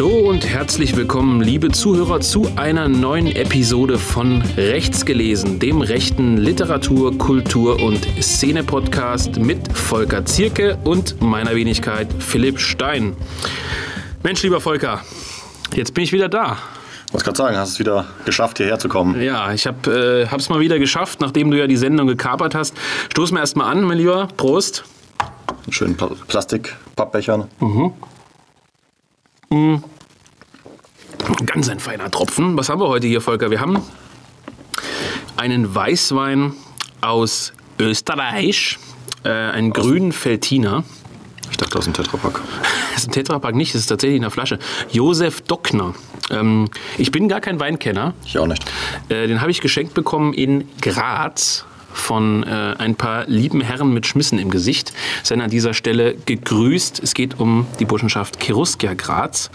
Hallo und herzlich willkommen, liebe Zuhörer, zu einer neuen Episode von Rechts gelesen, dem rechten Literatur-, Kultur- und Szene-Podcast mit Volker Zierke und meiner Wenigkeit Philipp Stein. Mensch, lieber Volker, jetzt bin ich wieder da. Ich wollte gerade sagen, hast es wieder geschafft, hierher zu kommen. Ja, ich habe es mal wieder geschafft, nachdem du ja die Sendung gekapert hast. Stoßen wir erstmal an, mein Lieber. Prost. Schönen Pla Plastik-Pappbechern. Ganz ein feiner Tropfen. Was haben wir heute hier, Volker? Wir haben einen Weißwein aus Österreich, äh, einen grünen Veltiner. Ich dachte aus dem Tetrapack. Das ist ein Tetrapack nicht, das ist tatsächlich in der Flasche. Josef Dockner. Ähm, ich bin gar kein Weinkenner. Ich auch nicht. Äh, den habe ich geschenkt bekommen in Graz von äh, ein paar lieben Herren mit Schmissen im Gesicht. Seien an dieser Stelle gegrüßt. Es geht um die Burschenschaft Keruskia Graz.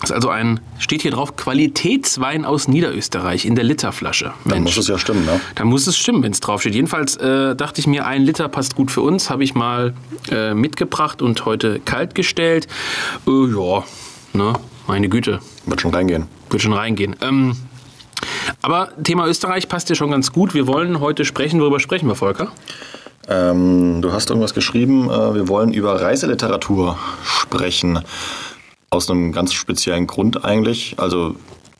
Das ist also ein, steht hier drauf, Qualitätswein aus Niederösterreich in der Literflasche. Dann muss es ja stimmen, ne? Dann muss es stimmen, wenn es draufsteht. Jedenfalls äh, dachte ich mir, ein Liter passt gut für uns. Habe ich mal äh, mitgebracht und heute kalt gestellt. Äh, ja, ne, meine Güte, Wird schon reingehen. wird schon reingehen. Ähm, aber Thema Österreich passt ja schon ganz gut. Wir wollen heute sprechen. Worüber sprechen wir, Volker? Ähm, du hast irgendwas geschrieben, äh, wir wollen über Reiseliteratur sprechen. Aus einem ganz speziellen Grund eigentlich. Also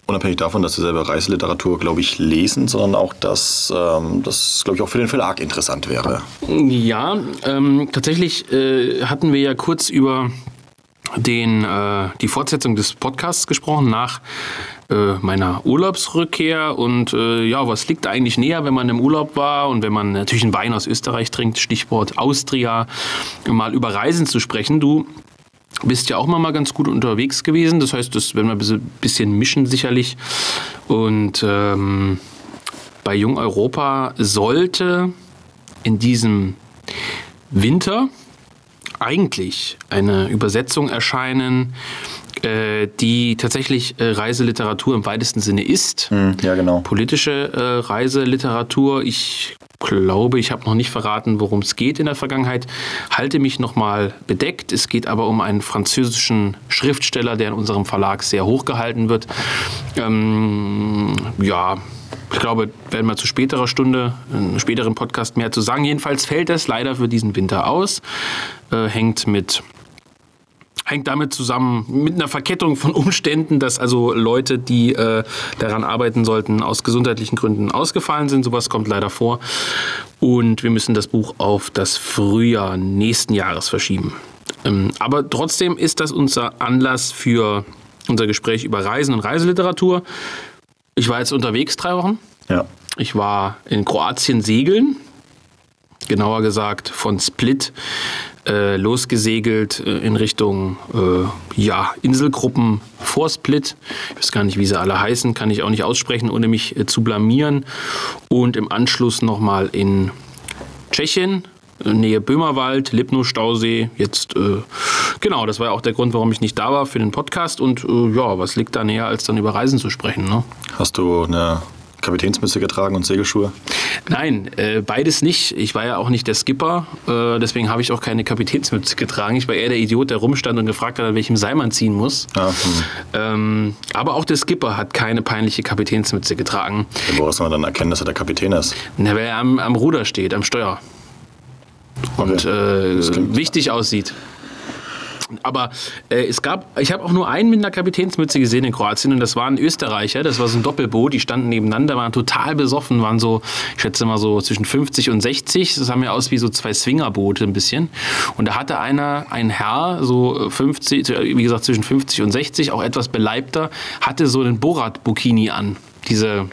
unabhängig davon, dass wir selber Reiseliteratur, glaube ich, lesen, sondern auch, dass ähm, das, glaube ich, auch für den Verlag interessant wäre. Ja, ähm, tatsächlich äh, hatten wir ja kurz über den, äh, die Fortsetzung des Podcasts gesprochen nach äh, meiner Urlaubsrückkehr. Und äh, ja, was liegt eigentlich näher, wenn man im Urlaub war und wenn man natürlich einen Wein aus Österreich trinkt, Stichwort Austria, mal über Reisen zu sprechen. Du bist ja auch mal, ganz gut unterwegs gewesen. Das heißt, das werden wir ein bisschen mischen sicherlich. Und ähm, bei Jung Europa sollte in diesem Winter eigentlich eine Übersetzung erscheinen, die tatsächlich äh, Reiseliteratur im weitesten Sinne ist. Ja, genau. Politische äh, Reiseliteratur. Ich glaube, ich habe noch nicht verraten, worum es geht in der Vergangenheit. Halte mich noch mal bedeckt. Es geht aber um einen französischen Schriftsteller, der in unserem Verlag sehr hoch gehalten wird. Ähm, ja, ich glaube, werden wir zu späterer Stunde, in einem späteren Podcast mehr zu sagen. Jedenfalls fällt es leider für diesen Winter aus. Äh, hängt mit hängt damit zusammen mit einer Verkettung von Umständen, dass also Leute, die äh, daran arbeiten sollten, aus gesundheitlichen Gründen ausgefallen sind. Sowas kommt leider vor. Und wir müssen das Buch auf das Frühjahr nächsten Jahres verschieben. Ähm, aber trotzdem ist das unser Anlass für unser Gespräch über Reisen und Reiseliteratur. Ich war jetzt unterwegs drei Wochen. Ja. Ich war in Kroatien segeln, genauer gesagt von Split äh, losgesegelt äh, in Richtung äh, ja, Inselgruppen vor Split. Ich weiß gar nicht, wie sie alle heißen, kann ich auch nicht aussprechen, ohne mich äh, zu blamieren. Und im Anschluss nochmal in Tschechien, äh, Nähe Böhmerwald, Lipno-Stausee. Jetzt, äh, genau, das war ja auch der Grund, warum ich nicht da war für den Podcast. Und äh, ja, was liegt da näher, als dann über Reisen zu sprechen? Ne? Hast du eine Kapitänsmütze getragen und Segelschuhe? Nein, äh, beides nicht. Ich war ja auch nicht der Skipper, äh, deswegen habe ich auch keine Kapitänsmütze getragen. Ich war eher der Idiot, der rumstand und gefragt hat, an welchem Seil man ziehen muss. Ja, hm. Ähm, aber auch der Skipper hat keine peinliche Kapitänsmütze getragen, Woraus soll man dann erkennen, dass er der Kapitän ist? Na, weil er am, am Ruder steht, am Steuer. Und äh, klingt- wichtig aussieht. Aber äh, es gab, ich habe auch nur einen mit einer Kapitänsmütze gesehen in Kroatien und das war ein Österreicher, das war so ein Doppelboot, die standen nebeneinander, waren total besoffen, waren so, ich schätze mal so zwischen 50 und 60, das sah mir aus wie so zwei Swingerboote ein bisschen. Und da hatte einer, ein Herr, so 50, wie gesagt zwischen 50 und 60, auch etwas beleibter, hatte so einen Borat-Bikini an. Diese,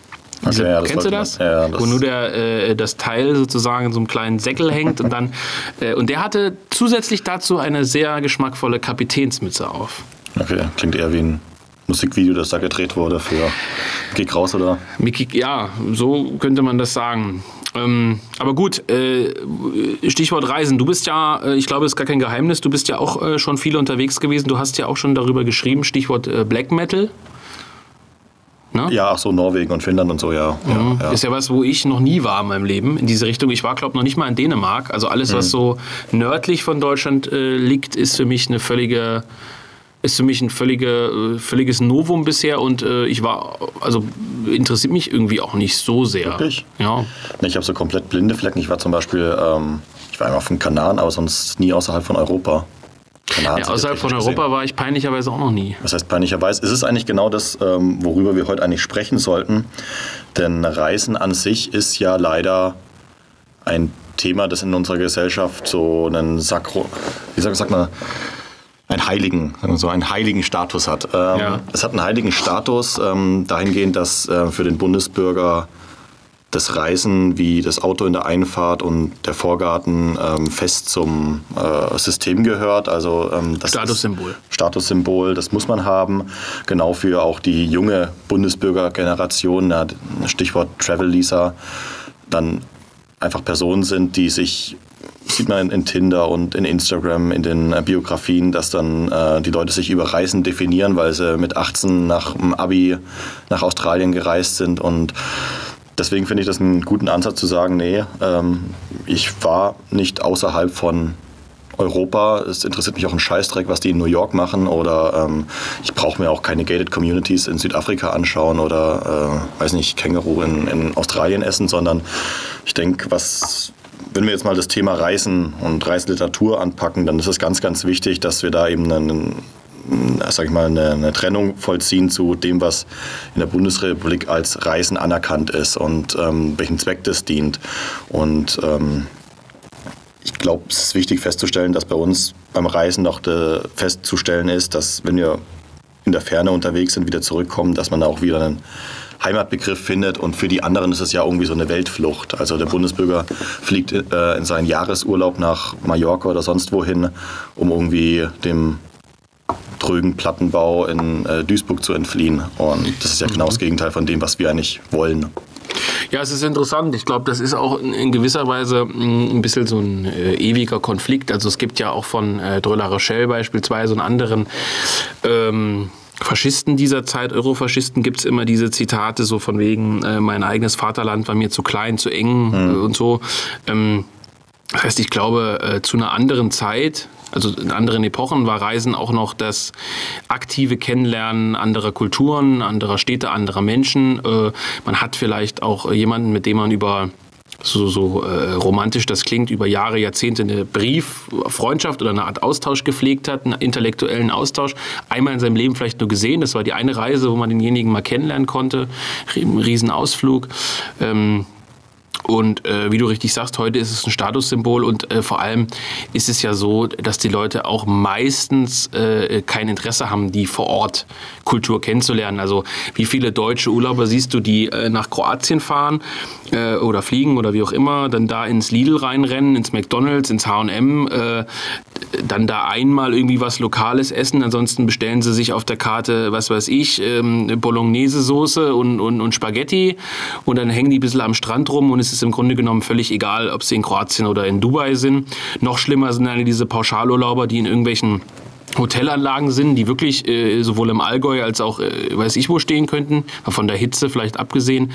Okay, ja, kennst du man- das? ja, das- Wo nur der, äh, das Teil sozusagen in so einem kleinen Säckel hängt und dann äh, und der hatte zusätzlich dazu eine sehr geschmackvolle Kapitänsmütze auf. Okay, klingt eher wie ein Musikvideo, das da gedreht wurde für Geh raus oder? Mickey, ja, so könnte man das sagen. Ähm, aber gut, äh, Stichwort Reisen. Du bist ja, äh, ich glaube, es ist gar kein Geheimnis, du bist ja auch äh, schon viel unterwegs gewesen. Du hast ja auch schon darüber geschrieben, Stichwort äh, Black Metal. Ja, ach so, Norwegen und Finnland und so, ja. ja, ja. Ist ja was, wo ich noch nie war in meinem Leben, in diese Richtung. Ich war, glaube ich, noch nicht mal in Dänemark. Also alles, was so nördlich von Deutschland äh, liegt, ist für mich eine völlige ist für mich ein völlige, äh, völliges Novum bisher und äh, ich war, also interessiert mich irgendwie auch nicht so sehr. Wirklich? Ja. Ich habe so komplett blinde Flecken. Ich war zum Beispiel, ähm, ich war einmal auf den Kanaren, aber sonst nie außerhalb von Europa. Kanaren ja, außerhalb von Europa gesehen. war ich peinlicherweise auch noch nie. Was heißt peinlicherweise? Es ist eigentlich genau das, ähm, worüber wir heute eigentlich sprechen sollten. Denn Reisen an sich ist ja leider ein Thema, das in unserer Gesellschaft so einen Sakro, wie sagt man, einen heiligen, so einen heiligen Status hat. Ähm, ja. Es hat einen heiligen Status ähm, dahingehend, dass äh, für den Bundesbürger das Reisen wie das Auto in der Einfahrt und der Vorgarten ähm, fest zum äh, System gehört. Also ähm, das Statussymbol. Statussymbol, das muss man haben. Genau für auch die junge Bundesbürgergeneration, ja, Stichwort Travel Lisa, dann einfach Personen sind, die sich sieht man in, Tinder und in Instagram, in den äh, Biografien, dass dann äh, die Leute sich über Reisen definieren, weil sie mit 18 nach dem Abi nach Australien gereist sind und deswegen finde ich das einen guten Ansatz zu sagen, nee, ähm, ich war nicht außerhalb von Europa. Es interessiert mich auch ein Scheißdreck, was die in New York machen. Oder ähm, ich brauche mir auch keine gated Communities in Südafrika anschauen oder, äh, weiß nicht, Känguru in, in Australien essen, sondern ich denke, was wenn wir jetzt mal das Thema Reisen und Reiseliteratur anpacken, dann ist es ganz, ganz wichtig, dass wir da eben einen, sag ich mal, eine, eine, Trennung vollziehen zu dem, was in der Bundesrepublik als Reisen anerkannt ist und ähm, welchen Zweck das dient. Und ähm, ich glaube, es ist wichtig festzustellen, dass bei uns beim Reisen noch festzustellen ist, dass wenn wir in der Ferne unterwegs sind, wieder zurückkommen, dass man auch wieder einen Heimatbegriff findet und für die anderen ist es ja irgendwie so eine Weltflucht. Also der Bundesbürger fliegt äh, in seinen Jahresurlaub nach Mallorca oder sonst wohin, um irgendwie dem trögen Plattenbau in äh, Duisburg zu entfliehen. Und das ist ja genau das Gegenteil von dem, was wir eigentlich wollen. Ja, es ist interessant. Ich glaube, das ist auch in gewisser Weise mm, ein bisschen so ein äh, ewiger Konflikt. Also es gibt ja auch von äh, Dröller Rochelle beispielsweise und anderen ähm, Faschisten dieser Zeit, Eurofaschisten, gibt es immer diese Zitate so von wegen, äh, mein eigenes Vaterland war mir zu klein, zu eng mhm. und so. Ähm, das heißt, ich glaube, äh, zu einer anderen Zeit, also in anderen Epochen war Reisen auch noch das aktive Kennenlernen anderer Kulturen, anderer Städte, anderer Menschen. Äh, man hat vielleicht auch jemanden, mit dem man über so, so äh, romantisch das klingt, über Jahre, Jahrzehnte eine Brieffreundschaft oder eine Art Austausch gepflegt hat, einen intellektuellen Austausch, einmal in seinem Leben vielleicht nur gesehen. Das war die eine Reise, wo man denjenigen mal kennenlernen konnte. Ein Riesenausflug. Ähm, und äh, wie du richtig sagst, heute ist es ein Statussymbol und äh, vor allem ist es ja so, dass die Leute auch meistens äh, kein Interesse haben, die vor Ort Kultur kennenzulernen. Also wie viele deutsche Urlauber siehst du, die äh, nach Kroatien fahren äh, oder fliegen oder wie auch immer, dann da ins Lidl reinrennen, ins McDonald's, ins H&M, dann da einmal irgendwie was Lokales essen, ansonsten bestellen sie sich auf der Karte, was weiß ich, ähm, Bolognese-Soße und, und, und Spaghetti und dann hängen die ein bisschen am Strand rum und es ist im Grunde genommen völlig egal, ob sie in Kroatien oder in Dubai sind. Noch schlimmer sind dann diese Pauschalurlauber, die in irgendwelchen Hotelanlagen sind, die wirklich äh, sowohl im Allgäu als auch äh, weiß ich wo stehen könnten, von der Hitze vielleicht abgesehen.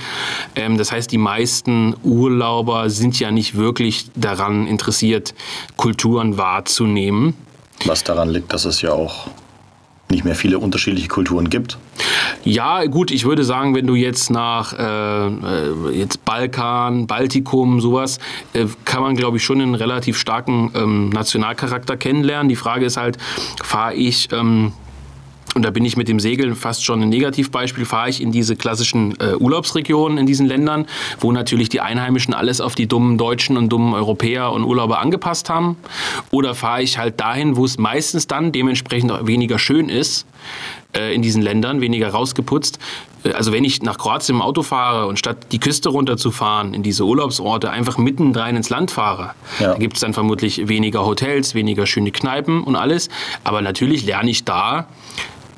Ähm, das heißt, die meisten Urlauber sind ja nicht wirklich daran interessiert, Kulturen wahrzunehmen. Was daran liegt, dass es ja auch nicht mehr viele unterschiedliche Kulturen gibt. Ja, gut, ich würde sagen, wenn du jetzt nach äh, äh, jetzt Balkan, Baltikum, sowas, äh, kann man, glaube ich, schon einen relativ starken ähm, Nationalcharakter kennenlernen. Die Frage ist halt, fahre ich ähm, und da bin ich mit dem Segeln fast schon ein Negativbeispiel, fahre ich in diese klassischen äh, Urlaubsregionen in diesen Ländern, wo natürlich die Einheimischen alles auf die dummen Deutschen und dummen Europäer und Urlauber angepasst haben. Oder fahre ich halt dahin, wo es meistens dann dementsprechend weniger schön ist, äh, in diesen Ländern, weniger rausgeputzt. Äh, also wenn ich nach Kroatien im Auto fahre und statt die Küste runterzufahren, in diese Urlaubsorte, einfach mitten rein ins Land fahre, ja. da gibt es dann vermutlich weniger Hotels, weniger schöne Kneipen und alles. Aber natürlich lerne ich da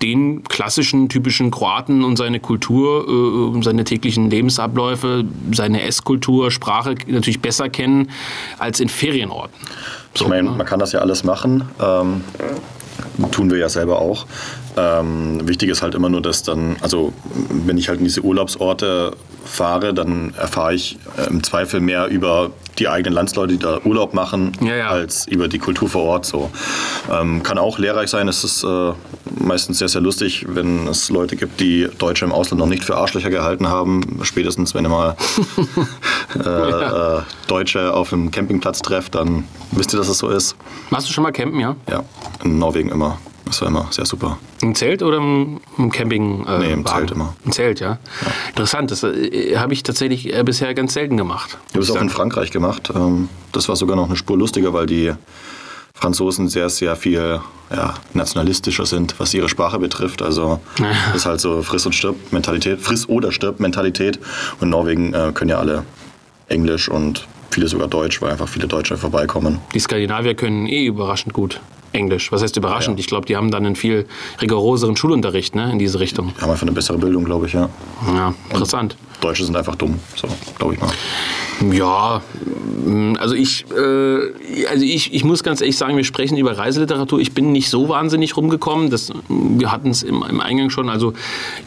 den klassischen, typischen Kroaten und seine Kultur, äh, seine täglichen Lebensabläufe, seine Esskultur, Sprache natürlich besser kennen als in Ferienorten. So, ich meine, ne? man kann das ja alles machen. Ähm, tun wir ja selber auch. Ähm, wichtig ist halt immer nur, dass dann, also wenn ich halt in diese Urlaubsorte fahre, dann erfahre ich äh, im Zweifel mehr über die eigenen Landsleute, die da Urlaub machen, ja, ja. als über die Kultur vor Ort. So. Ähm, kann auch lehrreich sein, es ist äh, meistens sehr, sehr lustig, wenn es Leute gibt, die Deutsche im Ausland noch nicht für Arschlöcher gehalten haben. Spätestens, wenn ihr mal äh, Ja. äh, Deutsche auf einem Campingplatz trefft, dann wisst ihr, dass es so ist. Warst du schon mal campen, ja? Ja, in Norwegen immer. Das war immer sehr super. Im Zelt oder im, Camping? Äh, Nee, im Wagen? Zelt immer. Im Zelt, ja. Interessant, das äh, habe ich tatsächlich äh, bisher ganz selten gemacht. Ich habe es auch in Frankreich gemacht. Ähm, Das war sogar noch eine Spur lustiger, weil die Franzosen sehr, sehr viel ja, nationalistischer sind, was ihre Sprache betrifft. Also Ja. das ist halt so Friss- und Stirb-Mentalität, Friss- oder Stirb-Mentalität. Und in Norwegen äh, können ja alle Englisch und viele sogar Deutsch, weil einfach viele Deutsche vorbeikommen. Die Skandinavier können eh überraschend gut Englisch. Was heißt überraschend? Ja. Ich glaube, die haben dann einen viel rigoroseren Schulunterricht ne, in diese Richtung. Die haben einfach eine bessere Bildung, glaube ich, ja. Ja, interessant. Deutsche sind einfach dumm, so glaube ich mal. Ja, mm, also ich, äh, also ich, ich muss ganz ehrlich sagen, wir sprechen über Reiseliteratur. Ich bin nicht so wahnsinnig rumgekommen. Das, wir hatten es im, im Eingang schon. Also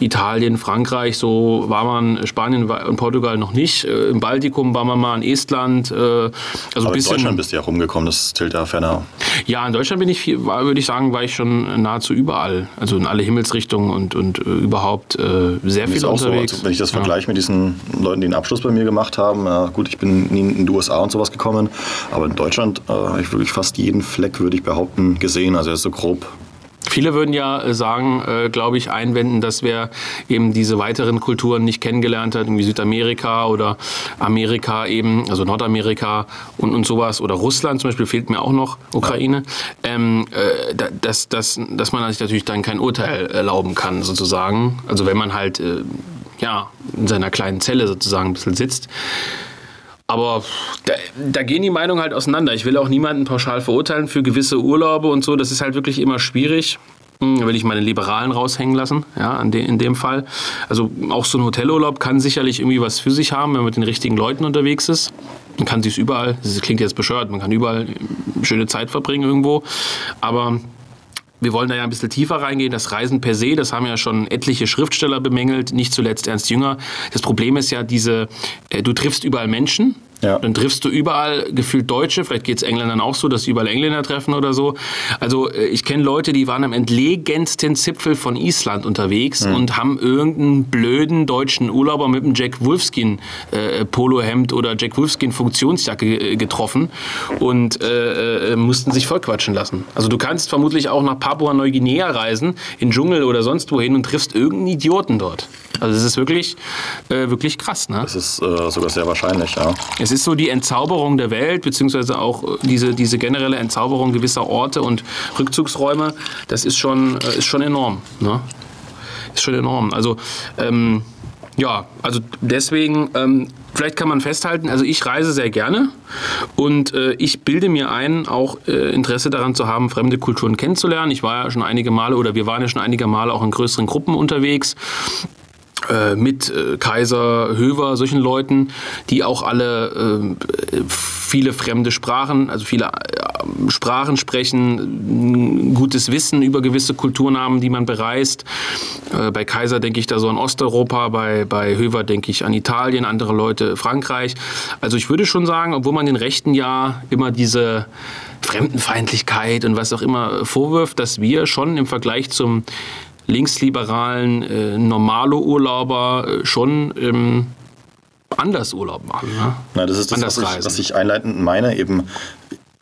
Italien, Frankreich, so war man, Spanien und Portugal noch nicht. Äh, Im Baltikum war man mal in Estland. Äh, also Aber in bisschen. Deutschland bist du ja rumgekommen, das zählt ja ferner. Ja, in Deutschland bin ich, viel, war, würde ich sagen, war ich schon nahezu überall. Also in alle Himmelsrichtungen und, und äh, überhaupt äh, sehr Ist viel auch so, unterwegs. also, wenn ich das Ja. vergleiche mit diesen Leuten, die einen Abschluss bei mir gemacht haben, ja, gut, ich bin nie in die USA und sowas gekommen, aber in Deutschland äh, habe ich wirklich fast jeden Fleck, würde ich behaupten, gesehen. Also er ist so grob. Viele würden ja äh, sagen, äh, glaube ich, einwenden, dass wer eben diese weiteren Kulturen nicht kennengelernt hat, wie Südamerika oder Amerika eben, also Nordamerika und, und sowas, oder Russland zum Beispiel fehlt mir auch noch, Ukraine, ähm, äh, da- dass, dass, dass man sich natürlich dann kein Urteil erlauben kann, sozusagen. Also wenn man halt äh, ja, in seiner kleinen Zelle sozusagen ein bisschen sitzt. Aber da, da gehen die Meinungen halt auseinander. Ich will auch niemanden pauschal verurteilen für gewisse Urlaube und so. Das ist halt wirklich immer schwierig. Hm, Da will ich meine Liberalen raushängen lassen, ja, an de, in dem Fall. Also auch so ein Hotelurlaub kann sicherlich irgendwie was für sich haben, wenn man mit den richtigen Leuten unterwegs ist. Man kann sich überall, das klingt jetzt bescheuert, man kann überall schöne Zeit verbringen irgendwo. Aber wir wollen da ja ein bisschen tiefer reingehen. Das Reisen per se, das haben ja schon etliche Schriftsteller bemängelt, nicht zuletzt Ernst Jünger. Das Problem ist ja diese, äh, du triffst überall Menschen. Ja. Dann triffst du überall gefühlt Deutsche, vielleicht geht es Engländern auch so, dass sie überall Engländer treffen oder so. Also äh, ich kenne Leute, die waren am entlegensten Zipfel von Island unterwegs und haben irgendeinen blöden deutschen Urlauber mit einem Jack Wolfskin äh, Polohemd oder Jack Wolfskin Funktionsjacke äh, getroffen und äh, äh, mussten sich vollquatschen lassen. Also du kannst vermutlich auch nach Papua-Neuguinea reisen, in den Dschungel oder sonst wohin und triffst irgendeinen Idioten dort. Also es ist wirklich, äh, wirklich krass, ne? Das ist äh, sogar sehr wahrscheinlich, ja. Es ist so die Entzauberung der Welt, beziehungsweise auch äh, diese, diese generelle Entzauberung gewisser Orte und Rückzugsräume, das ist schon, äh, ist schon enorm. Ne? Ist schon enorm. Also, ähm, ja, also deswegen, ähm, vielleicht kann man festhalten, also ich reise sehr gerne und äh, ich bilde mir ein, auch äh, Interesse daran zu haben, fremde Kulturen kennenzulernen. Ich war ja schon einige Male oder wir waren ja schon einige Male auch in größeren Gruppen unterwegs mit äh, Kaiser Höver, solchen Leuten, die auch alle äh, viele fremde Sprachen, also viele äh, Sprachen sprechen, gutes Wissen über gewisse Kulturen haben, die man bereist. Äh, bei Kaiser denke ich da so an Osteuropa, bei, bei Höver denke ich an Italien, andere Leute Frankreich. Also ich würde schon sagen, obwohl man den Rechten ja immer diese Fremdenfeindlichkeit und was auch immer vorwirft, dass wir schon im Vergleich zum linksliberalen äh, Normalo-Urlauber äh, schon ähm, anders Urlaub machen. Ne? Na, das ist das, Anders was ich, was ich einleitend meine. Eben,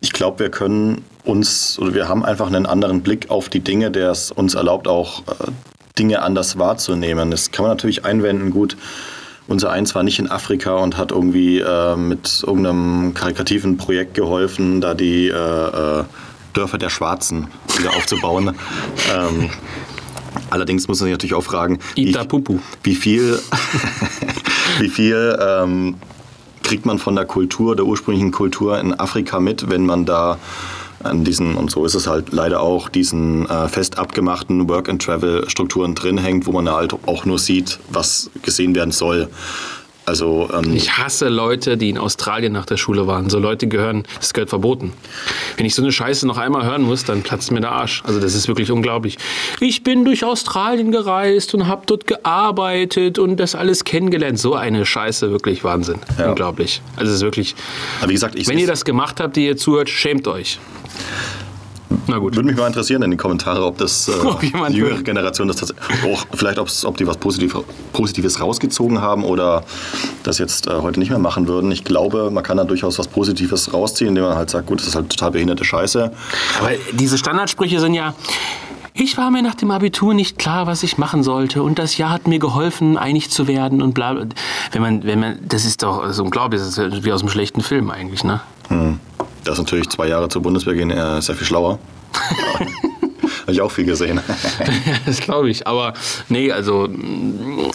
ich glaube, wir können uns oder wir haben einfach einen anderen Blick auf die Dinge, der es uns erlaubt, auch äh, Dinge anders wahrzunehmen. Das kann man natürlich einwenden, gut. Unser Eins war nicht in Afrika und hat irgendwie äh, mit irgendeinem karikativen Projekt geholfen, da die äh, äh, Dörfer der Schwarzen wieder aufzubauen. ähm, allerdings muss man sich natürlich auch fragen, wie- wie viel, wie viel ähm, kriegt man von der Kultur, der ursprünglichen Kultur in Afrika mit, wenn man da an diesen, und so ist es halt leider auch, diesen äh, fest abgemachten Work-and-Travel-Strukturen drin hängt, wo man halt auch nur sieht, was gesehen werden soll. Also ähm, Ich hasse Leute, die in Australien nach der Schule waren. So Leute gehören, das gehört verboten. Wenn ich so eine Scheiße noch einmal hören muss, dann platzt mir der Arsch. Also das ist wirklich unglaublich. Ich bin durch Australien gereist und habe dort gearbeitet und das alles kennengelernt. So eine Scheiße, wirklich Wahnsinn. Ja. Unglaublich. Also es ist wirklich, aber wie gesagt, ich wenn ihr das gemacht habt, die ihr zuhört, schämt euch. Na gut. Würde mich mal interessieren in den Kommentaren, ob das äh, Ob die jüngere will. Generation das tatsächlich, auch vielleicht ob die was Positiv, Positives rausgezogen haben oder das jetzt äh, heute nicht mehr machen würden. Ich glaube, man kann da durchaus was Positives rausziehen, indem man halt sagt, gut, das ist halt total behinderte Scheiße. Aber diese Standardsprüche sind ja. Ich war mir nach dem Abitur nicht klar, was ich machen sollte. Und das Jahr hat mir geholfen, einig zu werden und bla. bla. Wenn man, wenn man, das ist doch so unglaublich, das ist wie aus einem schlechten Film eigentlich, ne? Das ist natürlich zwei Jahre zur Bundeswehr gehen äh, sehr viel schlauer. Habe ich auch viel gesehen. das glaube ich. Aber nee, also,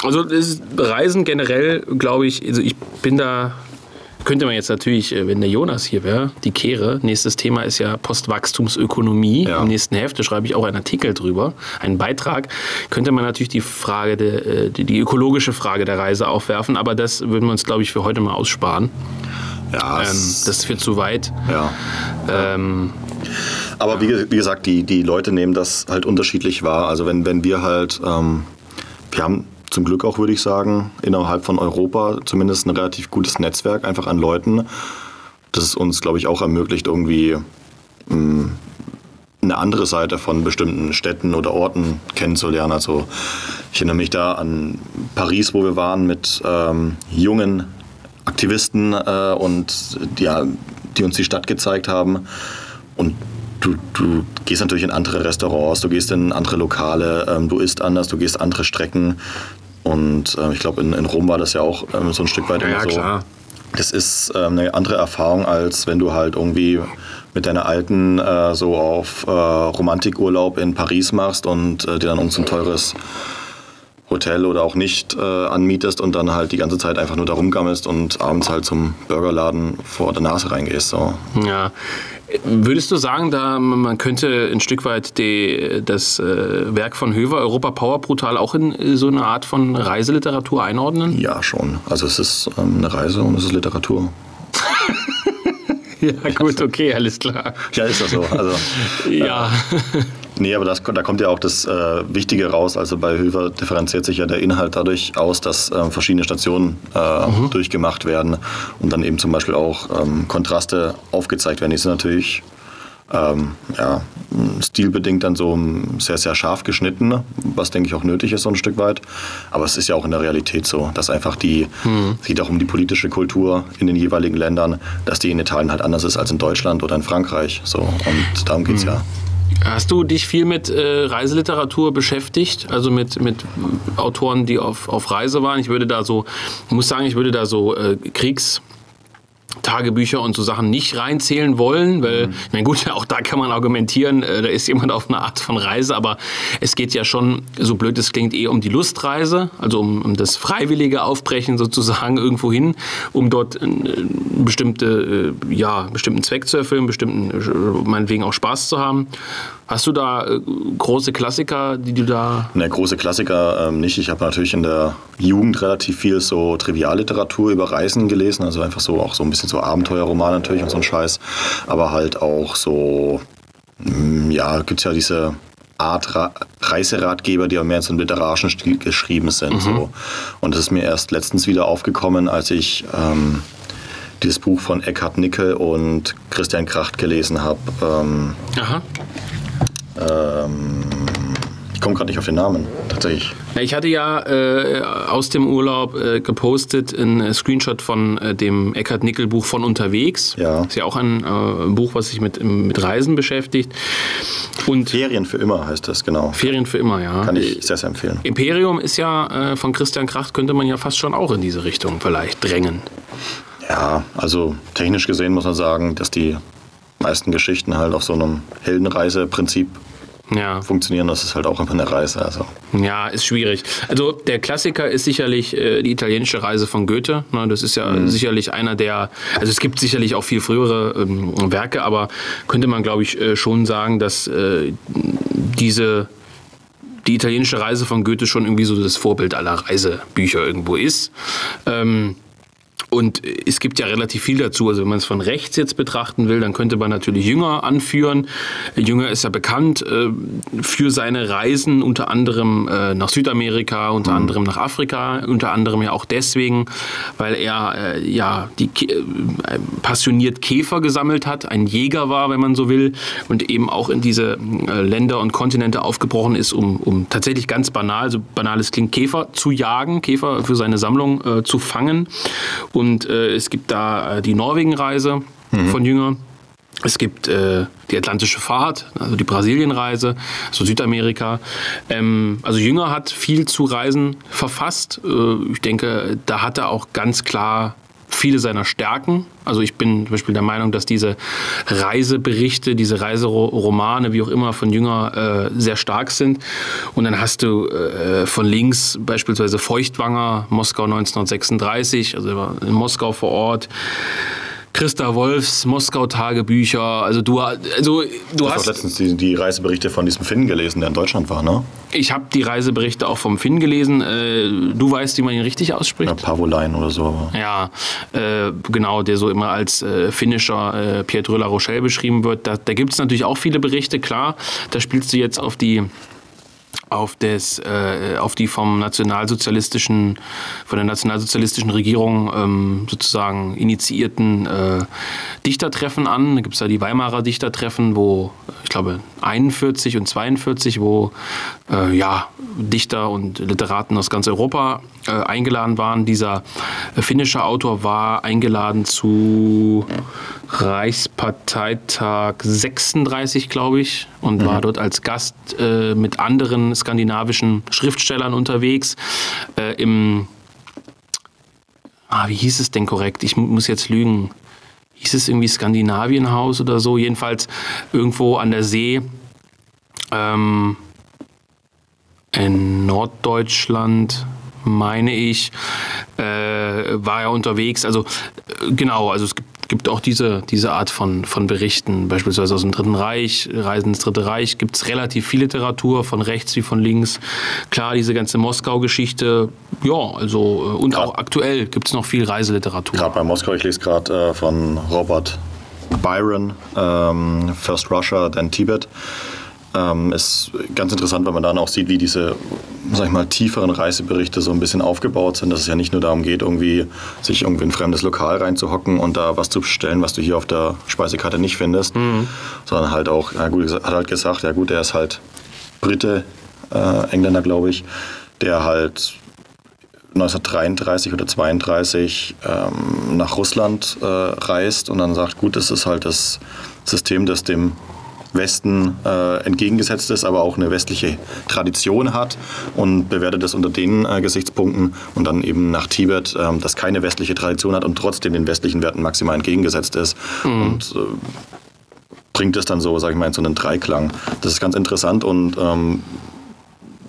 also Reisen generell, glaube ich, also ich bin da. Könnte man jetzt natürlich, äh, wenn der Jonas hier wäre, die Kehre. Nächstes Thema ist ja Postwachstumsökonomie. Ja. Im nächsten Hefte schreibe ich auch einen Artikel drüber, einen Beitrag. Könnte man natürlich die Frage, der, äh, die, die ökologische Frage der Reise aufwerfen, aber das würden wir uns, glaube ich, für heute mal aussparen. Ja, Ähm, das führt zu weit. ja. Ähm, Aber wie, wie gesagt, die, die Leute nehmen das halt unterschiedlich wahr. Also wenn, wenn wir halt, ähm, wir haben zum Glück auch, würde ich sagen, innerhalb von Europa zumindest ein relativ gutes Netzwerk einfach an Leuten, das es uns, glaube ich, auch ermöglicht, irgendwie mh, eine andere Seite von bestimmten Städten oder Orten kennenzulernen. Also ich erinnere mich da an Paris, wo wir waren mit ähm, jungen Aktivisten äh, und ja, die uns die Stadt gezeigt haben. Und du, du gehst natürlich in andere Restaurants, du gehst in andere Lokale, ähm, du isst anders, du gehst andere Strecken. Und äh, ich glaube, in, in Rom war das ja auch ähm, so ein Stück weit Ja, immer so. klar. Das ist ähm, eine andere Erfahrung, als wenn du halt irgendwie mit deiner Alten äh, so auf äh, Romantikurlaub in Paris machst und äh, dir dann uns ein teures Hotel oder auch nicht äh, anmietest und dann halt die ganze Zeit einfach nur da rumgammelst und abends halt zum Burgerladen vor der Nase reingehst. So. Ja. Würdest du sagen, da man könnte ein Stück weit die, das äh, Werk von Höver, Europa Power Brutal, auch in äh, so eine Art von Reiseliteratur einordnen? Ja, schon. Also es ist ähm, eine Reise und es ist Literatur. Ja, gut, okay, alles klar. Ja, ist das so. Also, Ja. Nee, aber das, da kommt ja auch das äh, Wichtige raus. Also bei Höver differenziert sich ja der Inhalt dadurch aus, dass ähm, verschiedene Stationen äh, durchgemacht werden und dann eben zum Beispiel auch ähm, Kontraste aufgezeigt werden. Die sind natürlich ähm, ja, stilbedingt dann so sehr, sehr scharf geschnitten, was denke ich auch nötig ist so ein Stück weit. Aber es ist ja auch in der Realität so, dass einfach die, es geht auch um die politische Kultur in den jeweiligen Ländern, dass die in Italien halt anders ist als in Deutschland oder in Frankreich. So, und darum geht es ja. Hast du dich viel mit äh, Reiseliteratur beschäftigt? Also mit, mit Autoren, die auf, auf Reise waren? Ich würde da so, muss sagen, ich würde da so äh, Kriegs. Tagebücher und so Sachen nicht reinzählen wollen, weil, ich meine, gut, auch da kann man argumentieren, äh, da ist jemand auf einer Art von Reise, aber es geht ja schon, so blöd es klingt, eher um die Lustreise, also um, um das freiwillige Aufbrechen sozusagen irgendwo hin, um dort äh, bestimmte, äh, ja, bestimmten Zweck zu erfüllen, bestimmten, äh, meinetwegen auch Spaß zu haben. Hast du da äh, große Klassiker, die du da. Ne, große Klassiker ähm, nicht. Ich habe natürlich in der Jugend relativ viel so Trivialliteratur über Reisen gelesen, also einfach so auch so ein bisschen so Abenteuerromane natürlich und so ein Scheiß, aber halt auch so, mm, ja, gibt's ja diese Art Ra Reiseratgeber, die auch mehr in so einem literarischen Stil geschrieben sind. So. Und das ist mir erst letztens wieder aufgekommen, als ich ähm, dieses Buch von Eckhard Nickel und Christian Kracht gelesen habe. Ähm, Aha. ähm, ich komme gerade nicht auf den Namen, tatsächlich. Ich hatte ja äh, aus dem Urlaub äh, gepostet einen äh, Screenshot von äh, dem Eckhard Nickel Buch von unterwegs. Ja. Ist ja auch ein äh, Buch, was sich mit, mit Reisen beschäftigt. Und Ferien für immer heißt das, genau. Ferien für immer, ja. Kann ich sehr, sehr empfehlen. Imperium ist ja äh, von Christian Kracht, könnte man ja fast schon auch in diese Richtung vielleicht drängen. Ja, also technisch gesehen muss man sagen, dass die meisten Geschichten halt auf so einem Heldenreiseprinzip Ja. funktionieren. Das ist halt auch immer eine Reise. Also. Ja, ist schwierig. Also der Klassiker ist sicherlich äh, die italienische Reise von Goethe. Ne, das ist ja sicherlich einer der, also es gibt sicherlich auch viel frühere ähm, Werke, aber könnte man, glaube ich, äh, schon sagen, dass äh, diese die italienische Reise von Goethe schon irgendwie so das Vorbild aller Reisebücher irgendwo ist. Ähm, Und es gibt ja relativ viel dazu. Also wenn man es von rechts jetzt betrachten will, dann könnte man natürlich Jünger anführen. Jünger ist ja bekannt äh, für seine Reisen unter anderem äh, nach Südamerika, unter mhm. anderem nach Afrika, unter anderem ja auch deswegen, weil er äh, ja die äh, passioniert Käfer gesammelt hat, ein Jäger war, wenn man so will, und eben auch in diese äh, Länder und Kontinente aufgebrochen ist, um, um tatsächlich ganz banal, so banales klingt, Käfer zu jagen, Käfer für seine Sammlung äh, zu fangen. Und äh, es gibt da äh, die Norwegen-Reise mhm. von Jünger. Es gibt äh, die Atlantische Fahrt, also die Brasilienreise, so Südamerika. Ähm, also Jünger hat viel zu Reisen verfasst. Äh, ich denke, da hat er auch ganz klar viele seiner Stärken. Also ich bin zum Beispiel der Meinung, dass diese Reiseberichte, diese Reiseromane, wie auch immer, von Jünger äh, sehr stark sind. Und dann hast du äh, von links beispielsweise Feuchtwanger, Moskau 1936, also er war in Moskau vor Ort. Christa Wolfs Moskau-Tagebücher. Also du, also du, hast. auch letztens die, die, Reiseberichte von diesem Finn gelesen, der in Deutschland war, ne? Ich habe die Reiseberichte auch vom Finn gelesen. Äh, du weißt, wie man ihn richtig ausspricht? Ja, Pavolein oder so. Ja, äh, genau, der so immer als äh, finnischer äh, Pietro La Rochelle beschrieben wird. Da, da gibt es natürlich auch viele Berichte, klar. Da spielst du jetzt auf die auf, des, äh, auf die vom nationalsozialistischen, von der nationalsozialistischen Regierung ähm, sozusagen initiierten äh, Dichtertreffen an. Da gibt es ja die Weimarer Dichtertreffen, wo ich glaube 41 und 42, wo äh, ja, Dichter und Literaten aus ganz Europa äh, eingeladen waren. Dieser finnische Autor war eingeladen zu Reichsparteitag 36, glaube ich, und mhm. war dort als Gast äh, mit anderen skandinavischen Schriftstellern unterwegs. Äh, Im, ah, wie hieß es denn korrekt? Ich muss jetzt lügen. Hieß es irgendwie Skandinavienhaus oder so? Jedenfalls irgendwo an der See. Ähm, in Norddeutschland, meine ich, äh, war er unterwegs. Also äh, genau, also es gibt gibt auch diese, diese Art von, von Berichten, beispielsweise aus dem Dritten Reich, Reisen ins Dritte Reich, gibt es relativ viel Literatur, von rechts wie von links. Klar, diese ganze Moskau-Geschichte, ja, also äh, und grad, auch aktuell gibt es noch viel Reiseliteratur. Gerade bei Moskau, ich lese gerade äh, von Robert Byron, ähm, First Russia, then Tibet. Ähm, ist ganz interessant, weil man dann auch sieht, wie diese, sag ich mal, tieferen Reiseberichte so ein bisschen aufgebaut sind, dass es ja nicht nur darum geht, irgendwie sich irgendwie in ein fremdes Lokal reinzuhocken und da was zu bestellen, was du hier auf der Speisekarte nicht findest, mhm. sondern halt auch, ja gut, hat halt gesagt, ja gut, er ist halt Brite, äh, Engländer, glaube ich, der halt 1933 oder 32 ähm, nach Russland äh, reist und dann sagt, gut, das ist halt das System, das dem Westen äh, entgegengesetzt ist, aber auch eine westliche Tradition hat und bewertet es unter den äh, Gesichtspunkten und dann eben nach Tibet, äh, das keine westliche Tradition hat und trotzdem den westlichen Werten maximal entgegengesetzt ist. Mhm. Und äh, bringt es dann so, sage ich mal, in so einen Dreiklang. Das ist ganz interessant und ähm,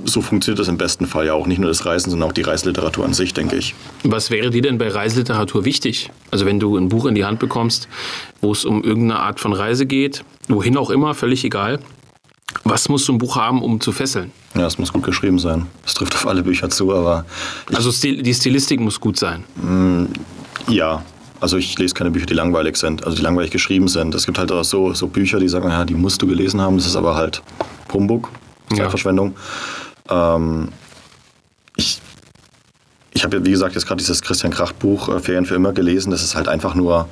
so funktioniert das im besten Fall ja auch. Nicht nur das Reisen, sondern auch die Reiseliteratur an sich, denke ich. Was wäre dir denn bei Reiseliteratur wichtig? Also wenn du ein Buch in die Hand bekommst, wo es um irgendeine Art von Reise geht, wohin auch immer, völlig egal. Was muss so ein Buch haben, um zu fesseln? Ja, es muss gut geschrieben sein. Das trifft auf alle Bücher zu, aber... Also die Stilistik muss gut sein? Mm, ja, also ich lese keine Bücher, die langweilig sind, also die langweilig geschrieben sind. Es gibt halt auch so, so Bücher, die sagen, ja, die musst du gelesen haben. Das ist aber halt Humbug, Zeitverschwendung. Ja. Ähm, ich ich habe, wie gesagt, jetzt gerade dieses Christian Kracht Buch äh, Ferien für immer gelesen. Das ist halt einfach nur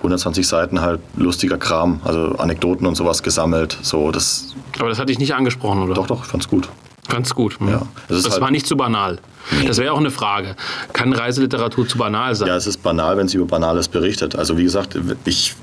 120 Seiten halt lustiger Kram, also Anekdoten und sowas gesammelt. So, das Aber das hatte ich nicht angesprochen, oder? Doch, doch, ich fand's gut. Ganz gut. Hm. Ja. Das, halt war nicht zu banal. Das wäre auch eine Frage. Kann Reiseliteratur zu banal sein? Ja, es ist banal, wenn sie über Banales berichtet. Also wie gesagt, ich,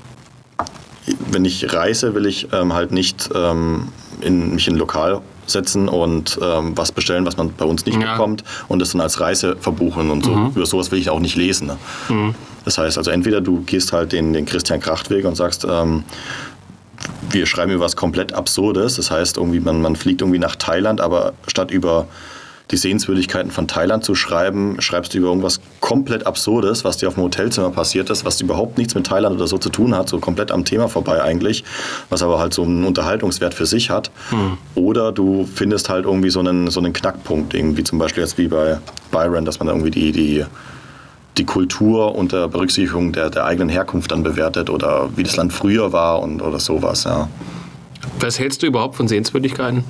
wenn ich reise, will ich ähm, halt nicht ähm, in, mich in ein Lokal setzen und ähm, was bestellen, was man bei uns nicht ja. bekommt und das dann als Reise verbuchen und so. Mhm. Über sowas will ich auch nicht lesen. Ne? Mhm. Das heißt also entweder du gehst halt den, den Christian Krachtweg und sagst, ähm, wir schreiben über was komplett Absurdes. Das heißt, irgendwie man, man fliegt irgendwie nach Thailand, aber statt über die Sehenswürdigkeiten von Thailand zu schreiben, schreibst du über irgendwas komplett Absurdes, was dir auf dem Hotelzimmer passiert ist, was überhaupt nichts mit Thailand oder so zu tun hat, so komplett am Thema vorbei eigentlich, was aber halt so einen Unterhaltungswert für sich hat. Mhm. Oder du findest halt irgendwie so einen, so einen Knackpunkt, irgendwie zum Beispiel jetzt wie bei Byron, dass man irgendwie die, die die Kultur unter Berücksichtigung der, der eigenen Herkunft dann bewertet oder wie das Land früher war und oder sowas, ja. Was hältst du überhaupt von Sehenswürdigkeiten?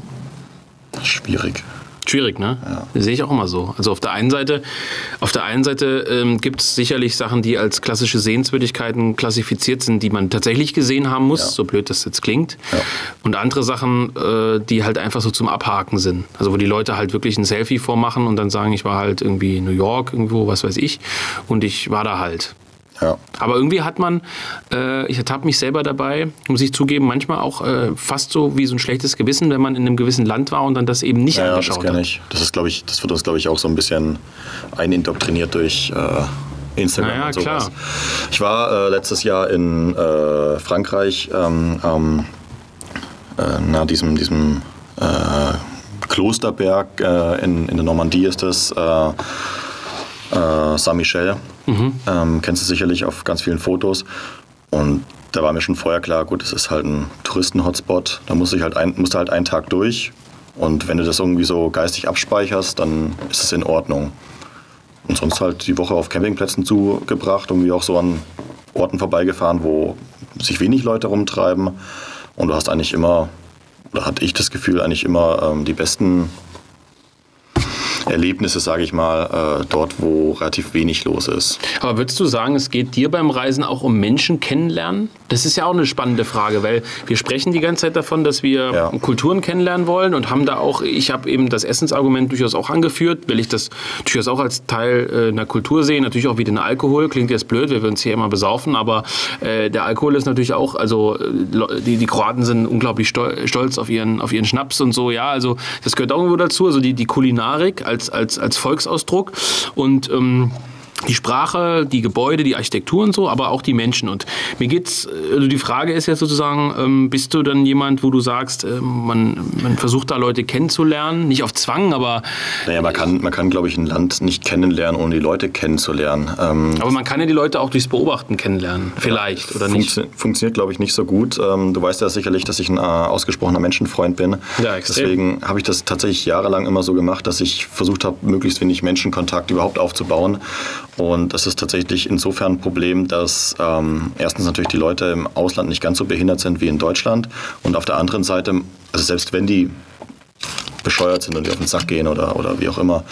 Schwierig. Schwierig, ne? Ja. Sehe ich auch immer so. Also auf der einen Seite, auf der einen Seite ähm, gibt es sicherlich Sachen, die als klassische Sehenswürdigkeiten klassifiziert sind, die man tatsächlich gesehen haben muss, ja. so blöd das jetzt klingt. Ja. Und andere Sachen, äh, die halt einfach so zum Abhaken sind. Also wo die Leute halt wirklich ein Selfie vormachen und dann sagen, ich war halt irgendwie in New York irgendwo, was weiß ich, und ich war da halt. Ja. Aber irgendwie hat man, äh, ich ertappe mich selber dabei, muss ich zugeben, manchmal auch äh, fast so wie so ein schlechtes Gewissen, wenn man in einem gewissen Land war und dann das eben nicht ja, angeschaut ja, das hat. Ich. Das ist, glaube ich, das wird uns, glaube ich, auch so ein bisschen einindoktriniert durch äh, Instagram naja, und sowas. Klar. Ich war äh, letztes Jahr in äh, Frankreich ähm, ähm, na, diesem, diesem äh, Klosterberg in, in der Normandie ist das äh, Saint-Michel. Mhm. Ähm, kennst du sicherlich auf ganz vielen Fotos. Und da war mir schon vorher klar, gut, es ist halt ein Touristen-Hotspot. Da musst du halt, ein, musst du halt einen Tag durch. Und wenn du das irgendwie so geistig abspeicherst, dann ist es in Ordnung. Und sonst halt die Woche auf Campingplätzen zugebracht, irgendwie auch so an Orten vorbeigefahren, wo sich wenig Leute rumtreiben. Und du hast eigentlich immer, oder hatte ich das Gefühl, eigentlich immer ähm, die besten Erlebnisse, sage ich mal, äh, dort, wo relativ wenig los ist. Aber würdest du sagen, es geht dir beim Reisen auch um Menschen kennenlernen? Das ist ja auch eine spannende Frage, weil wir sprechen die ganze Zeit davon, dass wir ja. Kulturen kennenlernen wollen und haben da auch, ich habe eben das Essensargument durchaus auch angeführt, weil ich das durchaus auch als Teil äh, einer Kultur sehe. Natürlich auch wie den Alkohol, klingt jetzt blöd, wir würden uns hier immer besaufen, aber äh, der Alkohol ist natürlich auch, also äh, die, die Kroaten sind unglaublich stolz auf ihren, auf ihren Schnaps und so, ja, also das gehört auch irgendwo dazu, also die, die Kulinarik als als, als, als Volksausdruck. Und ähm, die Sprache, die Gebäude, die Architektur und so, aber auch die Menschen. Und mir geht's, also die Frage ist ja sozusagen, ähm, bist du dann jemand, wo du sagst, äh, man, man versucht da Leute kennenzulernen, nicht auf Zwang, aber. Naja, man kann, man kann, glaube ich, ein Land nicht kennenlernen, ohne die Leute kennenzulernen. Ähm, aber man kann ja die Leute auch durchs Beobachten kennenlernen, vielleicht, ja, oder nicht? Funktio funktioniert, glaube ich, nicht so gut. Ähm, du weißt ja sicherlich, dass ich ein äh, ausgesprochener Menschenfreund bin. Ja, extrem. Deswegen habe ich das tatsächlich jahrelang immer so gemacht, dass ich versucht habe, möglichst wenig Menschenkontakt überhaupt aufzubauen und das ist tatsächlich insofern ein Problem, dass ähm, erstens natürlich die Leute im Ausland nicht ganz so behindert sind wie in Deutschland. Und auf der anderen Seite, also selbst wenn die bescheuert sind und die auf den Sack gehen oder, oder wie auch immer,